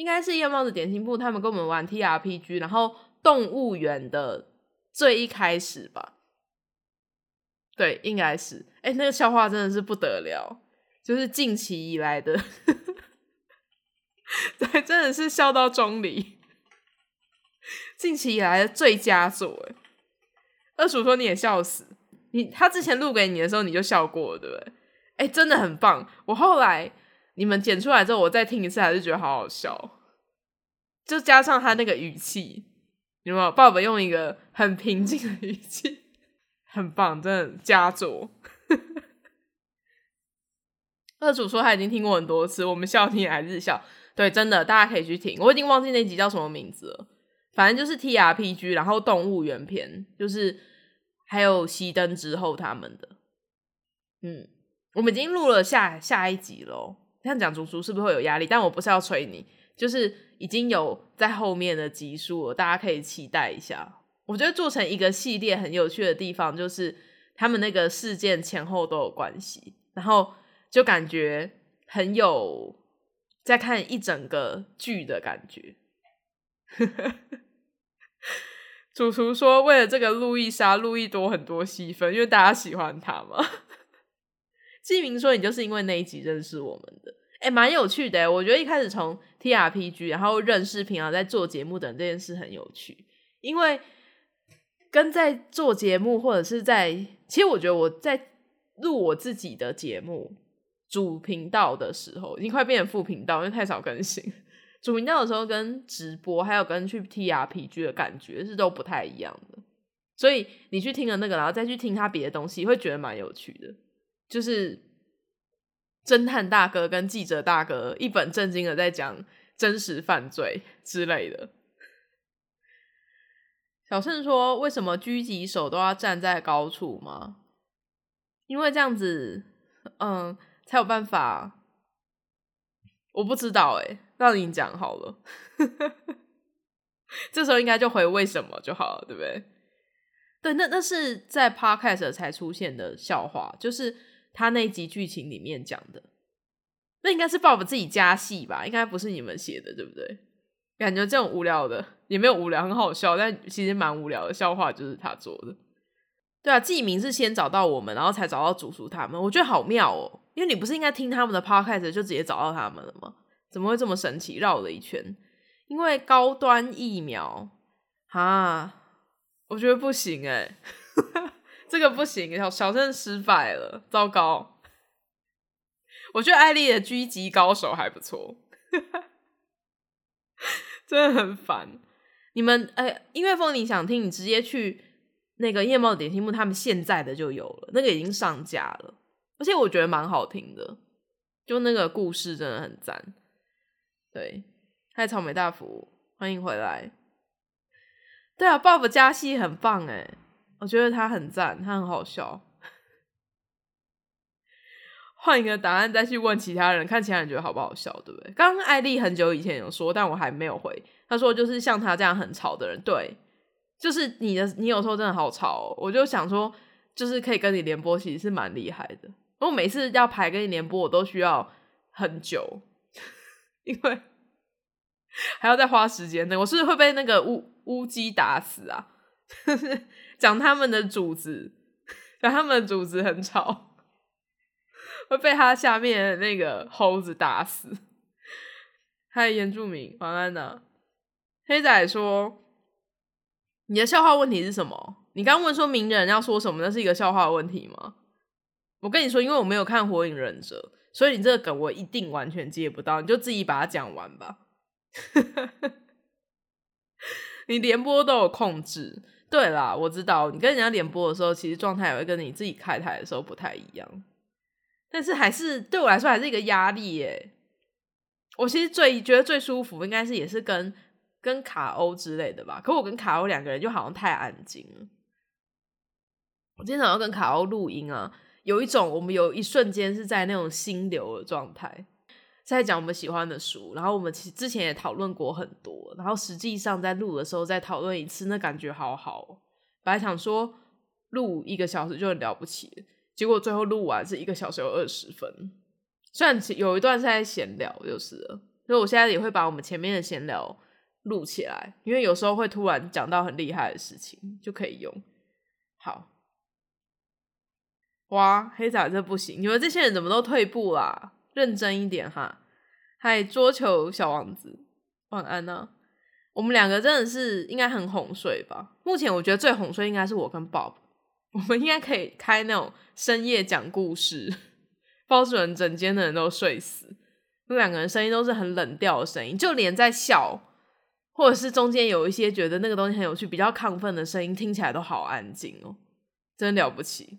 应该是夜猫子点心部他们跟我们玩 T R P G，然后动物园的最一开始吧？对，应该是。哎，那个笑话真的是不得了，就是近期以来的，[laughs] 对，真的是笑到中离。近期以来的最佳作，哎，二叔说你也笑死，你他之前录给你的时候你就笑过了，对不对？哎，真的很棒。我后来你们剪出来之后，我再听一次，还是觉得好好笑。就加上他那个语气，有没有？爸爸用一个很平静的语气，很棒，真的佳作。二主说他已经听过很多次，我们笑听还是笑。对，真的，大家可以去听。我已经忘记那集叫什么名字了。反正就是 T R P G，然后动物园篇，就是还有熄灯之后他们的，嗯，我们已经录了下下一集喽。这样讲，主厨是不是会有压力？但我不是要催你，就是已经有在后面的集数了，大家可以期待一下。我觉得做成一个系列很有趣的地方，就是他们那个事件前后都有关系，然然后就感觉很有在看一整个剧的感觉。[laughs] 主厨说：“为了这个路易莎，路易多很多戏份，因为大家喜欢他嘛。”季明说：“你就是因为那一集认识我们的，哎，蛮有趣的。我觉得一开始从 T R P G，然后认识平常在做节目等这件事很有趣，因为跟在做节目或者是在，其实我觉得我在录我自己的节目主频道的时候，已经快变成副频道，因为太少更新。”主频道的时候跟直播，还有跟去 T R P G 的感觉是都不太一样的，所以你去听了那个，然后再去听他别的东西，会觉得蛮有趣的。就是侦探大哥跟记者大哥一本正经的在讲真实犯罪之类的。小盛说：“为什么狙击手都要站在高处吗？因为这样子，嗯，才有办法。我不知道，哎。”让你讲好了，[laughs] 这时候应该就回为什么就好了，对不对？对，那那是在 podcast 才出现的笑话，就是他那集剧情里面讲的。那应该是 Bob 自己加戏吧？应该不是你们写的，对不对？感觉这种无聊的也没有无聊，很好笑，但其实蛮无聊的笑话就是他做的。对啊，记名是先找到我们，然后才找到主厨他们，我觉得好妙哦。因为你不是应该听他们的 podcast 就直接找到他们了吗？怎么会这么神奇？绕了一圈，因为高端疫苗啊，我觉得不行哎，[laughs] 这个不行，小小镇失败了，糟糕。我觉得艾丽的狙击高手还不错，[laughs] 真的很烦。你们哎，音乐风你想听，你直接去那个夜猫点心木，他们现在的就有了，那个已经上架了，而且我觉得蛮好听的，就那个故事真的很赞。对，嗨，草莓大福，欢迎回来。对啊，Bob 加戏很棒哎，我觉得他很赞，他很好笑。换一个答案再去问其他人，看其他人觉得好不好笑，对不对？刚刚艾丽很久以前有说，但我还没有回。他说就是像他这样很吵的人，对，就是你的，你有时候真的好吵。我就想说，就是可以跟你联播，其实是蛮厉害的。我每次要排跟你联播，我都需要很久。[laughs] 因为还要再花时间呢，我是会被那个乌乌鸡打死啊！[laughs] 讲他们的主子，讲他们的主子很吵，会被他下面那个猴子打死。嗨，原住民，晚安呢。黑仔说：“你的笑话问题是什么？你刚问说名人要说什么，那是一个笑话问题吗？”我跟你说，因为我没有看《火影忍者》。所以你这个梗我一定完全接不到，你就自己把它讲完吧。[laughs] 你连播都有控制，对啦，我知道你跟人家连播的时候，其实状态也会跟你自己开台的时候不太一样。但是还是对我来说还是一个压力耶。我其实最觉得最舒服，应该是也是跟跟卡欧之类的吧。可我跟卡欧两个人就好像太安静了。我经常要跟卡欧录音啊。有一种，我们有一瞬间是在那种心流的状态，在讲我们喜欢的书，然后我们其实之前也讨论过很多，然后实际上在录的时候再讨论一次，那感觉好好。本来想说录一个小时就很了不起，结果最后录完是一个小时有二十分，虽然有一段是在闲聊，就是了，所以我现在也会把我们前面的闲聊录起来，因为有时候会突然讲到很厉害的事情，就可以用。好。哇，黑仔这不行！你们这些人怎么都退步啦？认真一点哈！嗨，桌球小王子，晚安呢。我们两个真的是应该很哄睡吧？目前我觉得最哄睡应该是我跟 Bob，[laughs] 我们应该可以开那种深夜讲故事，包主人整间的人都睡死。那两个人声音都是很冷调的声音，就连在笑，或者是中间有一些觉得那个东西很有趣、比较亢奋的声音，听起来都好安静哦，真了不起。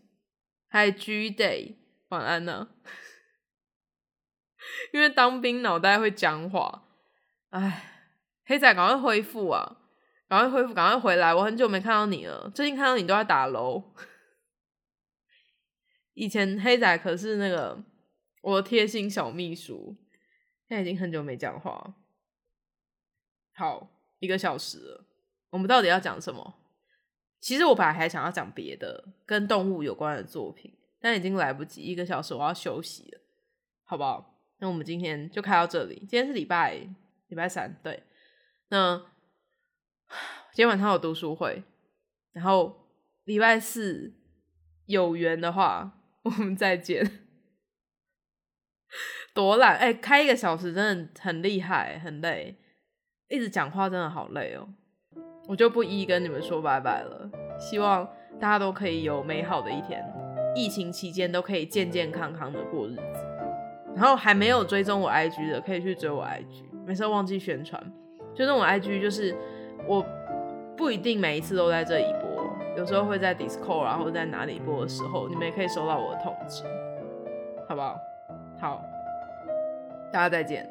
还 G day 晚安呢，因为当兵脑袋会僵化，哎，黑仔赶快恢复啊，赶快恢复，赶快回来！我很久没看到你了，最近看到你都在打楼。以前黑仔可是那个我贴心小秘书，现在已经很久没讲话。好，一个小时了，我们到底要讲什么？其实我本来还想要讲别的跟动物有关的作品，但已经来不及，一个小时我要休息了，好不好？那我们今天就开到这里。今天是礼拜礼拜三，对。那今天晚上有读书会，然后礼拜四有缘的话，[laughs] 我们再见。多懒哎，开一个小时真的很厉害，很累，一直讲话真的好累哦。我就不一一跟你们说拜拜了，希望大家都可以有美好的一天，疫情期间都可以健健康康的过日子。然后还没有追踪我 IG 的，可以去追我 IG。没事忘记宣传，就是我 IG，就是我不一定每一次都在这里播，有时候会在 Discord 然后在哪里播的时候，你们也可以收到我的通知，好不好？好，大家再见。